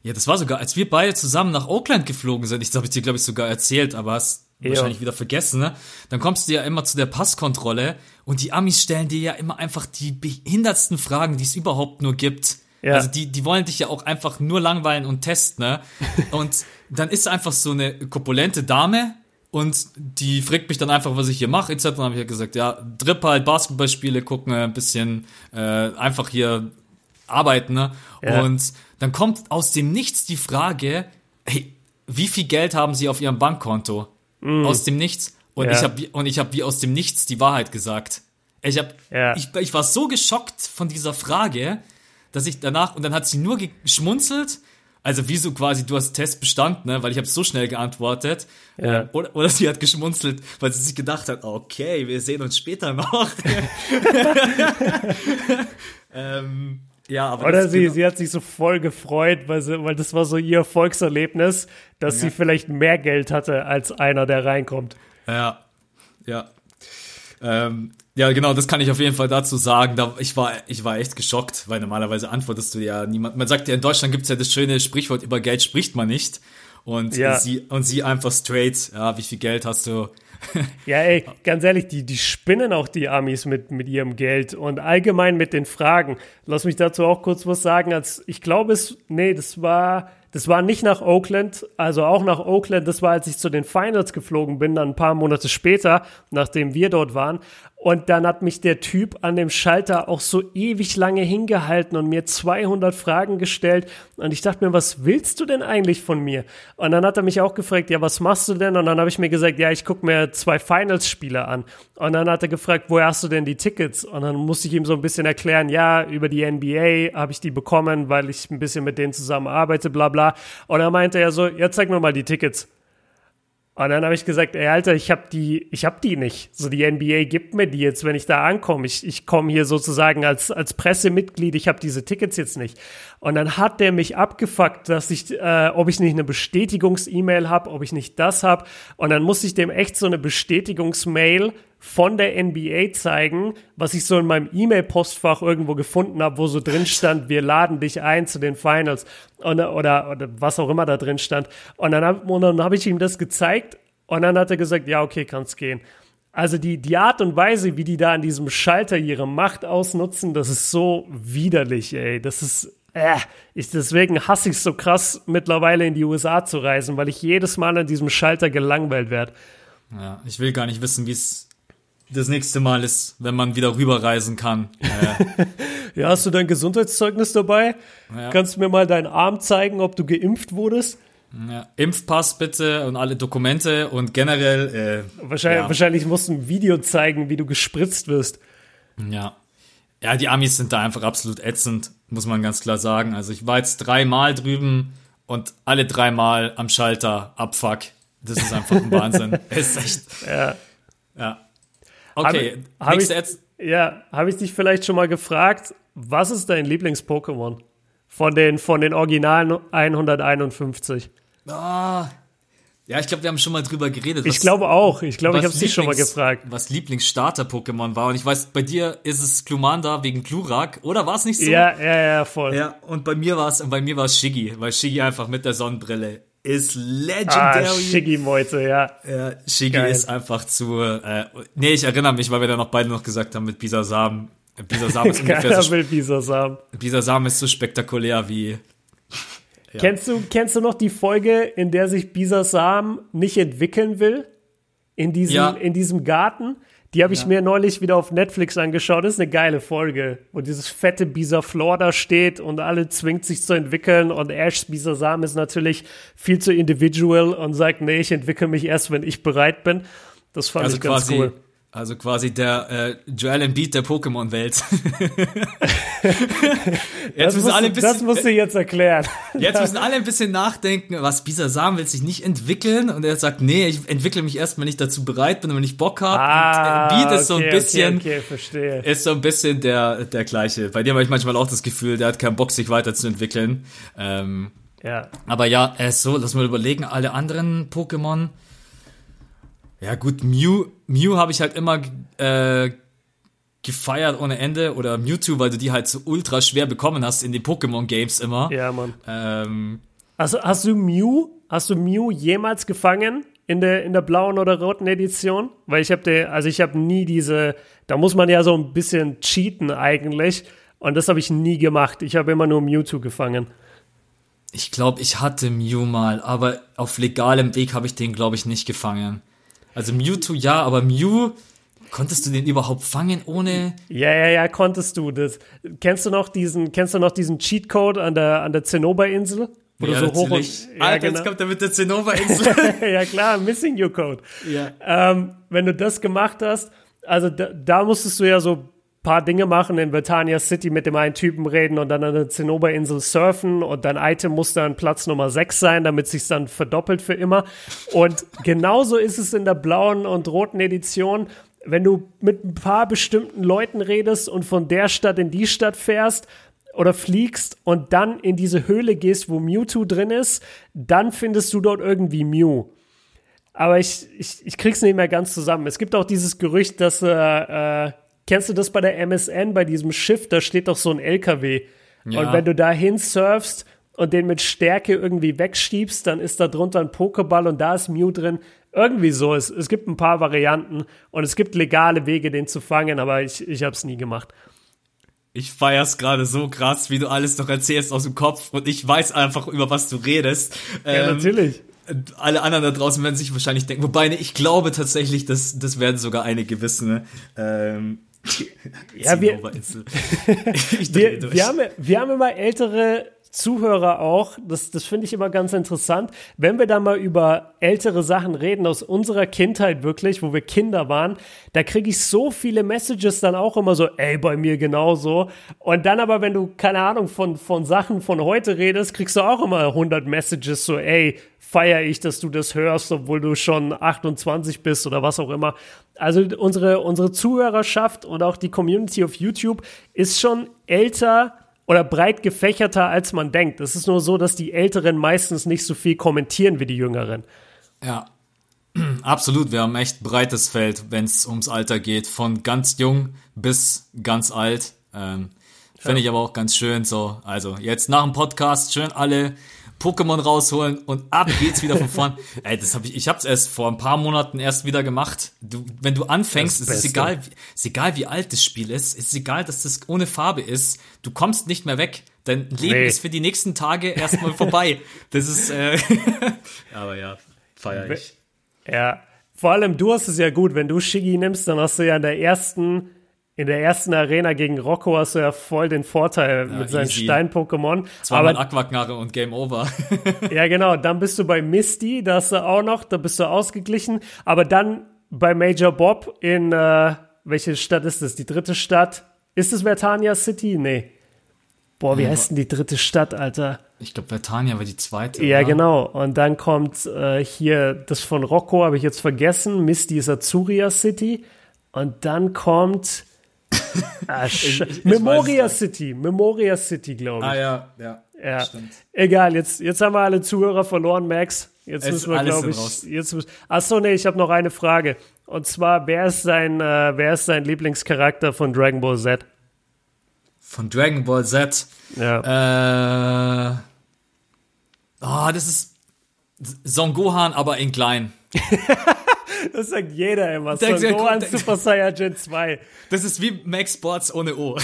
Speaker 1: ja, das war sogar, als wir beide zusammen nach Oakland geflogen sind, ich habe ich dir, glaube ich, sogar erzählt, aber es wahrscheinlich wieder vergessen, ne? Dann kommst du ja immer zu der Passkontrolle und die Amis stellen dir ja immer einfach die behindertsten Fragen, die es überhaupt nur gibt. Ja. Also die, die wollen dich ja auch einfach nur langweilen und testen, ne? Und dann ist einfach so eine korpulente Dame und die fragt mich dann einfach, was ich hier mache, etc. Dann habe ich ja gesagt, ja, Drip halt, Basketballspiele gucken, ein bisschen äh, einfach hier arbeiten, ne? Ja. Und dann kommt aus dem Nichts die Frage, hey, wie viel Geld haben Sie auf Ihrem Bankkonto? Mm. aus dem Nichts. Und ja. ich habe und ich habe wie aus dem Nichts die Wahrheit gesagt. Ich hab, ja. ich, ich war so geschockt von dieser Frage, dass ich danach und dann hat sie nur geschmunzelt. Also wieso quasi du hast Test bestanden, ne? weil ich habe so schnell geantwortet. Ja. Oder, oder sie hat geschmunzelt, weil sie sich gedacht hat, okay, wir sehen uns später noch.
Speaker 2: ähm, ja, aber Oder sie, genau sie hat sich so voll gefreut, weil, sie, weil das war so ihr Erfolgserlebnis, dass ja. sie vielleicht mehr Geld hatte als einer, der reinkommt.
Speaker 1: Ja, ja. Ähm, ja, genau, das kann ich auf jeden Fall dazu sagen. Da, ich, war, ich war echt geschockt, weil normalerweise antwortest du ja niemand. Man sagt ja, in Deutschland gibt es ja das schöne Sprichwort, über Geld spricht man nicht. Und, ja. sie, und sie einfach straight, ja, wie viel Geld hast du?
Speaker 2: ja, ey, ganz ehrlich, die, die spinnen auch die Amis mit, mit ihrem Geld und allgemein mit den Fragen. Lass mich dazu auch kurz was sagen. Als ich glaube, es, nee, das war, das war nicht nach Oakland, also auch nach Oakland. Das war, als ich zu den Finals geflogen bin, dann ein paar Monate später, nachdem wir dort waren. Und dann hat mich der Typ an dem Schalter auch so ewig lange hingehalten und mir 200 Fragen gestellt. Und ich dachte mir, was willst du denn eigentlich von mir? Und dann hat er mich auch gefragt, ja, was machst du denn? Und dann habe ich mir gesagt, ja, ich gucke mir zwei Finals-Spiele an. Und dann hat er gefragt, woher hast du denn die Tickets? Und dann musste ich ihm so ein bisschen erklären, ja, über die NBA habe ich die bekommen, weil ich ein bisschen mit denen zusammen arbeite, bla bla. Und dann meinte er so, ja, zeig mir mal die Tickets. Und dann habe ich gesagt, ey Alter, ich habe die, ich habe die nicht. So die NBA gibt mir die jetzt, wenn ich da ankomme. Ich, ich komme hier sozusagen als als Pressemitglied. Ich habe diese Tickets jetzt nicht. Und dann hat der mich abgefuckt, dass ich, äh, ob ich nicht eine Bestätigungs-E-Mail habe, ob ich nicht das habe. Und dann musste ich dem echt so eine Bestätigungs-Mail von der NBA zeigen, was ich so in meinem E-Mail-Postfach irgendwo gefunden habe, wo so drin stand, wir laden dich ein zu den Finals und, oder, oder was auch immer da drin stand. Und dann habe hab ich ihm das gezeigt und dann hat er gesagt, ja, okay, kann's gehen. Also die, die Art und Weise, wie die da an diesem Schalter ihre Macht ausnutzen, das ist so widerlich, ey. Das ist, äh, ich, deswegen hasse ich es so krass, mittlerweile in die USA zu reisen, weil ich jedes Mal an diesem Schalter gelangweilt werde.
Speaker 1: Ja, ich will gar nicht wissen, wie es das nächste Mal ist, wenn man wieder rüberreisen kann.
Speaker 2: Äh. ja, hast du dein Gesundheitszeugnis dabei? Ja. Kannst du mir mal deinen Arm zeigen, ob du geimpft wurdest?
Speaker 1: Ja, Impfpass bitte und alle Dokumente und generell.
Speaker 2: Äh, wahrscheinlich, ja. wahrscheinlich musst du ein Video zeigen, wie du gespritzt wirst.
Speaker 1: Ja. Ja, die Amis sind da einfach absolut ätzend, muss man ganz klar sagen. Also ich war jetzt dreimal drüben und alle dreimal am Schalter abfuck. Das ist einfach ein Wahnsinn. ist echt.
Speaker 2: Ja.
Speaker 1: Ja. Okay,
Speaker 2: habe hab ich. Ja, habe ich dich vielleicht schon mal gefragt, was ist dein Lieblings-Pokémon? Von den, von den originalen 151.
Speaker 1: Ah. Ja, ich glaube, wir haben schon mal drüber geredet.
Speaker 2: Was, ich glaube auch. Ich glaube, ich habe dich schon mal gefragt.
Speaker 1: Was Lieblingsstarter-Pokémon war. Und ich weiß, bei dir ist es Glumanda wegen Glurak. Oder war es nicht so?
Speaker 2: Ja, ja, ja, voll.
Speaker 1: Ja, und bei mir war es, bei mir war es Shiggy, weil Shiggy einfach mit der Sonnenbrille ist legendary. Ah,
Speaker 2: Shiggy-Meute, ja.
Speaker 1: Ja, Shiggy Geil. ist einfach zu, äh, nee, ich erinnere mich, weil wir da noch beide noch gesagt haben mit Bisasam. Bisasam ist ungefähr
Speaker 2: so, will Bisasam.
Speaker 1: Bisasam ist so spektakulär wie,
Speaker 2: ja. Kennst du, kennst du noch die Folge, in der sich Bisasam nicht entwickeln will? In diesem, ja. in diesem Garten? Die habe ich ja. mir neulich wieder auf Netflix angeschaut. Das ist eine geile Folge, wo dieses fette Bisaflor da steht und alle zwingt sich zu entwickeln und Ash Bisasam ist natürlich viel zu individual und sagt, nee, ich entwickle mich erst, wenn ich bereit bin. Das fand also ich ganz cool.
Speaker 1: Also quasi der äh, Joel Embiid der Pokémon-Welt.
Speaker 2: das, musst, alle bisschen, das musst du jetzt erklären.
Speaker 1: Jetzt müssen alle ein bisschen nachdenken, was Bisa Sam will sich nicht entwickeln und er sagt, nee, ich entwickle mich erst, wenn ich dazu bereit bin und wenn ich Bock habe. Ah, und Embiid ist so ein bisschen,
Speaker 2: okay, okay, verstehe.
Speaker 1: ist so ein bisschen der, der gleiche. Bei dir habe ich manchmal auch das Gefühl, der hat keinen Bock, sich weiterzuentwickeln. Ähm,
Speaker 2: ja.
Speaker 1: Aber ja, äh, so, lass mal überlegen, alle anderen Pokémon. Ja, gut, Mew, Mew habe ich halt immer äh, gefeiert ohne Ende oder Mewtwo, weil du die halt so ultra schwer bekommen hast in den Pokémon-Games immer.
Speaker 2: Ja, Mann.
Speaker 1: Ähm,
Speaker 2: also hast du Mew, hast du Mew jemals gefangen in der, in der blauen oder roten Edition? Weil ich habe also ich habe nie diese, da muss man ja so ein bisschen cheaten eigentlich. Und das habe ich nie gemacht. Ich habe immer nur Mewtwo gefangen.
Speaker 1: Ich glaube, ich hatte Mew mal, aber auf legalem Weg habe ich den, glaube ich, nicht gefangen. Also Mewtwo ja, aber Mew, konntest du den überhaupt fangen ohne?
Speaker 2: Ja, ja, ja, konntest du das. Kennst du noch diesen, kennst du noch diesen Cheatcode an der, an der Zinnober-Insel?
Speaker 1: Wo ja, so hoch und, ja, Alter, genau. jetzt kommt er mit der Zinnober-Insel.
Speaker 2: ja, klar, Missing You Code.
Speaker 1: Ja.
Speaker 2: Ähm, wenn du das gemacht hast, also da, da musstest du ja so paar Dinge machen, in Britannia City mit dem einen Typen reden und dann an der Zinnoberinsel surfen und dein Item muss dann Platz Nummer 6 sein, damit sich dann verdoppelt für immer. Und genauso ist es in der blauen und roten Edition. Wenn du mit ein paar bestimmten Leuten redest und von der Stadt in die Stadt fährst, oder fliegst und dann in diese Höhle gehst, wo Mewtwo drin ist, dann findest du dort irgendwie Mew. Aber ich, ich, ich krieg's nicht mehr ganz zusammen. Es gibt auch dieses Gerücht, dass äh, äh, Kennst du das bei der MSN, bei diesem Schiff? Da steht doch so ein LKW. Ja. Und wenn du da hinsurfst und den mit Stärke irgendwie wegschiebst, dann ist da drunter ein Pokéball und da ist Mew drin. Irgendwie so. Es, es gibt ein paar Varianten und es gibt legale Wege, den zu fangen, aber ich, ich habe es nie gemacht.
Speaker 1: Ich feier's gerade so krass, wie du alles noch erzählst aus dem Kopf und ich weiß einfach, über was du redest.
Speaker 2: Ja, ähm, natürlich.
Speaker 1: Alle anderen da draußen werden sich wahrscheinlich denken, wobei ich glaube tatsächlich, dass das werden sogar einige wissen. Ne? Ähm,
Speaker 2: ja, wir, wir, wir, haben, wir haben immer ältere Zuhörer auch, das, das finde ich immer ganz interessant, wenn wir da mal über ältere Sachen reden aus unserer Kindheit wirklich, wo wir Kinder waren, da kriege ich so viele Messages dann auch immer so, ey, bei mir genauso. Und dann aber, wenn du, keine Ahnung, von, von Sachen von heute redest, kriegst du auch immer 100 Messages so, ey, feiere ich, dass du das hörst, obwohl du schon 28 bist oder was auch immer. Also unsere, unsere Zuhörerschaft und auch die Community auf YouTube ist schon älter oder breit gefächerter, als man denkt. Es ist nur so, dass die Älteren meistens nicht so viel kommentieren wie die Jüngeren.
Speaker 1: Ja, absolut. Wir haben echt breites Feld, wenn es ums Alter geht. Von ganz jung bis ganz alt. Ähm, Finde ich aber auch ganz schön so. Also jetzt nach dem Podcast schön alle Pokémon rausholen und ab geht's wieder von vorn. Ey, das habe ich, ich habe es erst vor ein paar Monaten erst wieder gemacht. Du, wenn du anfängst, ist es egal, ist egal, wie alt das Spiel ist, ist egal, dass das ohne Farbe ist. Du kommst nicht mehr weg. Dein Leben nee. ist für die nächsten Tage erstmal vorbei. Das ist, äh, aber ja, feier ich.
Speaker 2: Ja, vor allem du hast es ja gut, wenn du Shiggy nimmst, dann hast du ja in der ersten in der ersten Arena gegen Rocco hast du ja voll den Vorteil ja, mit seinen Stein-Pokémon.
Speaker 1: Zweimal Aquaknarre und Game Over.
Speaker 2: ja, genau. Dann bist du bei Misty, da hast du auch noch, da bist du ausgeglichen. Aber dann bei Major Bob in, äh, welche Stadt ist das? Die dritte Stadt? Ist es Vertania City? Nee. Boah, wie ja, heißt denn die dritte Stadt, Alter?
Speaker 1: Ich glaube, Vertania war die zweite.
Speaker 2: Ja, oder? genau. Und dann kommt äh, hier das von Rocco, habe ich jetzt vergessen. Misty ist Azuria City. Und dann kommt Ah, ich, ich, Memoria City, Memoria City, glaube ich.
Speaker 1: Ah ja, ja.
Speaker 2: Ja, stimmt. Egal, jetzt, jetzt haben wir alle Zuhörer verloren, Max. Jetzt es müssen wir, glaube ich, jetzt müssen, achso, nee, ich habe noch eine Frage. Und zwar, wer ist sein, äh, wer ist sein Lieblingscharakter von Dragon Ball Z?
Speaker 1: Von Dragon Ball Z?
Speaker 2: Ja.
Speaker 1: Äh, oh, das ist Son Gohan, aber in klein.
Speaker 2: Das sagt jeder immer. Son Gohan Super Saiyan 2.
Speaker 1: Das ist wie Max Sports ohne O.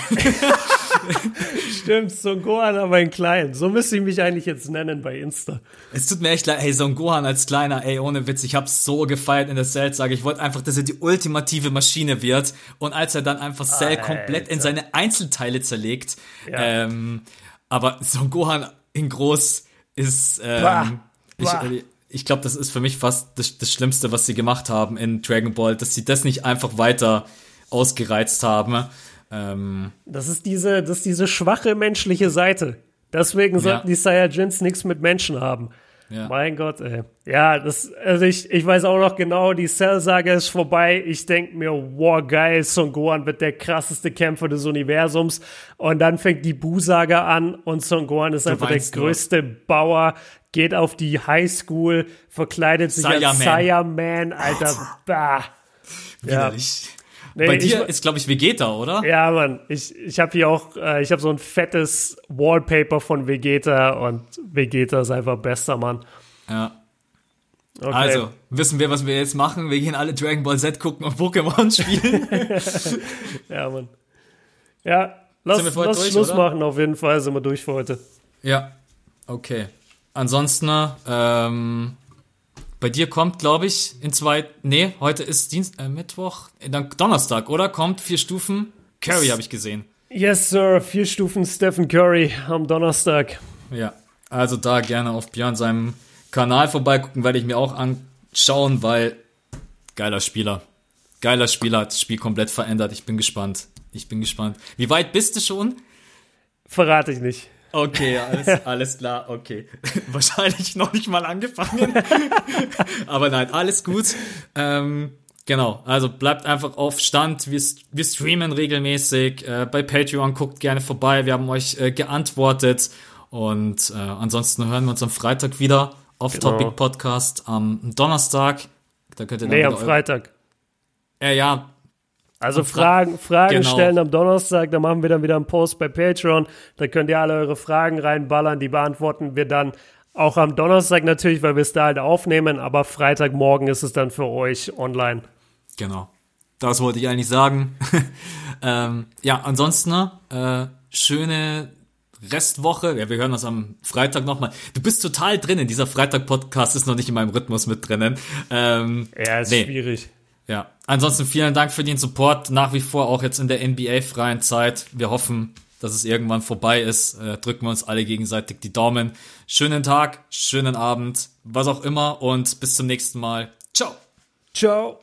Speaker 2: Stimmt, Son Gohan aber in klein. So müsste ich mich eigentlich jetzt nennen bei Insta.
Speaker 1: Es tut mir echt leid. Hey, Son Gohan als kleiner, ey, ohne Witz. Ich hab's so gefeiert in der Cell, sage ich. wollte einfach, dass er die ultimative Maschine wird. Und als er dann einfach Cell Alter. komplett in seine Einzelteile zerlegt. Ja. Ähm, aber Son Gohan in groß ist, ähm, bah. Bah. Ich, ich glaube, das ist für mich fast das, das Schlimmste, was sie gemacht haben in Dragon Ball, dass sie das nicht einfach weiter ausgereizt haben. Ähm,
Speaker 2: das ist diese, das ist diese schwache menschliche Seite. Deswegen sollten ja. die Saiyajins nichts mit Menschen haben. Ja. Mein Gott, ey. Ja, das, also ich, ich weiß auch noch genau, die Cell-Saga ist vorbei. Ich denke mir, wow, geil, Son Gohan wird der krasseste Kämpfer des Universums. Und dann fängt die Bu-Saga an und Son Gohan ist du einfach der größte nur. Bauer, geht auf die Highschool, verkleidet sich Saiyaman. als Saiyaman, Alter. Bah.
Speaker 1: Widerlich. Ja. Nee, Bei dir ich, ist, glaube ich, Vegeta, oder?
Speaker 2: Ja, Mann. Ich, ich habe hier auch, äh, ich habe so ein fettes Wallpaper von Vegeta und Vegeta ist einfach bester Mann.
Speaker 1: Ja. Okay. Also, wissen wir, was wir jetzt machen? Wir gehen alle Dragon Ball Z gucken und Pokémon spielen.
Speaker 2: ja, Mann. Ja, lass, lass durch, Schluss oder? machen, auf jeden Fall sind wir durch für heute.
Speaker 1: Ja, okay. Ansonsten, ähm, bei dir kommt, glaube ich, in zwei, nee, heute ist Dienst, äh, Mittwoch, äh, dann Donnerstag, oder? Kommt vier Stufen. Curry habe ich gesehen.
Speaker 2: Yes, Sir. Vier Stufen Stephen Curry am Donnerstag.
Speaker 1: Ja, also da gerne auf Björn seinem Kanal vorbeigucken, werde ich mir auch anschauen, weil geiler Spieler. Geiler Spieler, hat das Spiel komplett verändert. Ich bin gespannt. Ich bin gespannt. Wie weit bist du schon?
Speaker 2: Verrate ich nicht.
Speaker 1: Okay, alles, alles klar, okay. Wahrscheinlich noch nicht mal angefangen. Aber nein, alles gut. Ähm, genau, also bleibt einfach auf Stand. Wir, wir streamen regelmäßig. Äh, bei Patreon guckt gerne vorbei. Wir haben euch äh, geantwortet. Und äh, ansonsten hören wir uns am Freitag wieder auf genau. Topic Podcast am Donnerstag.
Speaker 2: Da könnt ihr dann nee, am Freitag.
Speaker 1: Äh, ja,
Speaker 2: also Fragen, Fragen genau. stellen am Donnerstag, da machen wir dann wieder einen Post bei Patreon. Da könnt ihr alle eure Fragen reinballern, die beantworten wir dann auch am Donnerstag natürlich, weil wir es da halt aufnehmen, aber Freitagmorgen ist es dann für euch online.
Speaker 1: Genau. Das wollte ich eigentlich sagen. ähm, ja, ansonsten, äh, schöne Restwoche. Ja, wir hören uns am Freitag nochmal. Du bist total drin. In Dieser Freitag-Podcast ist noch nicht in meinem Rhythmus mit drinnen. Ähm,
Speaker 2: ja, ist nee. schwierig.
Speaker 1: Ja, ansonsten vielen Dank für den Support, nach wie vor auch jetzt in der NBA-freien Zeit. Wir hoffen, dass es irgendwann vorbei ist. Äh, drücken wir uns alle gegenseitig die Daumen. Schönen Tag, schönen Abend, was auch immer und bis zum nächsten Mal. Ciao.
Speaker 2: Ciao.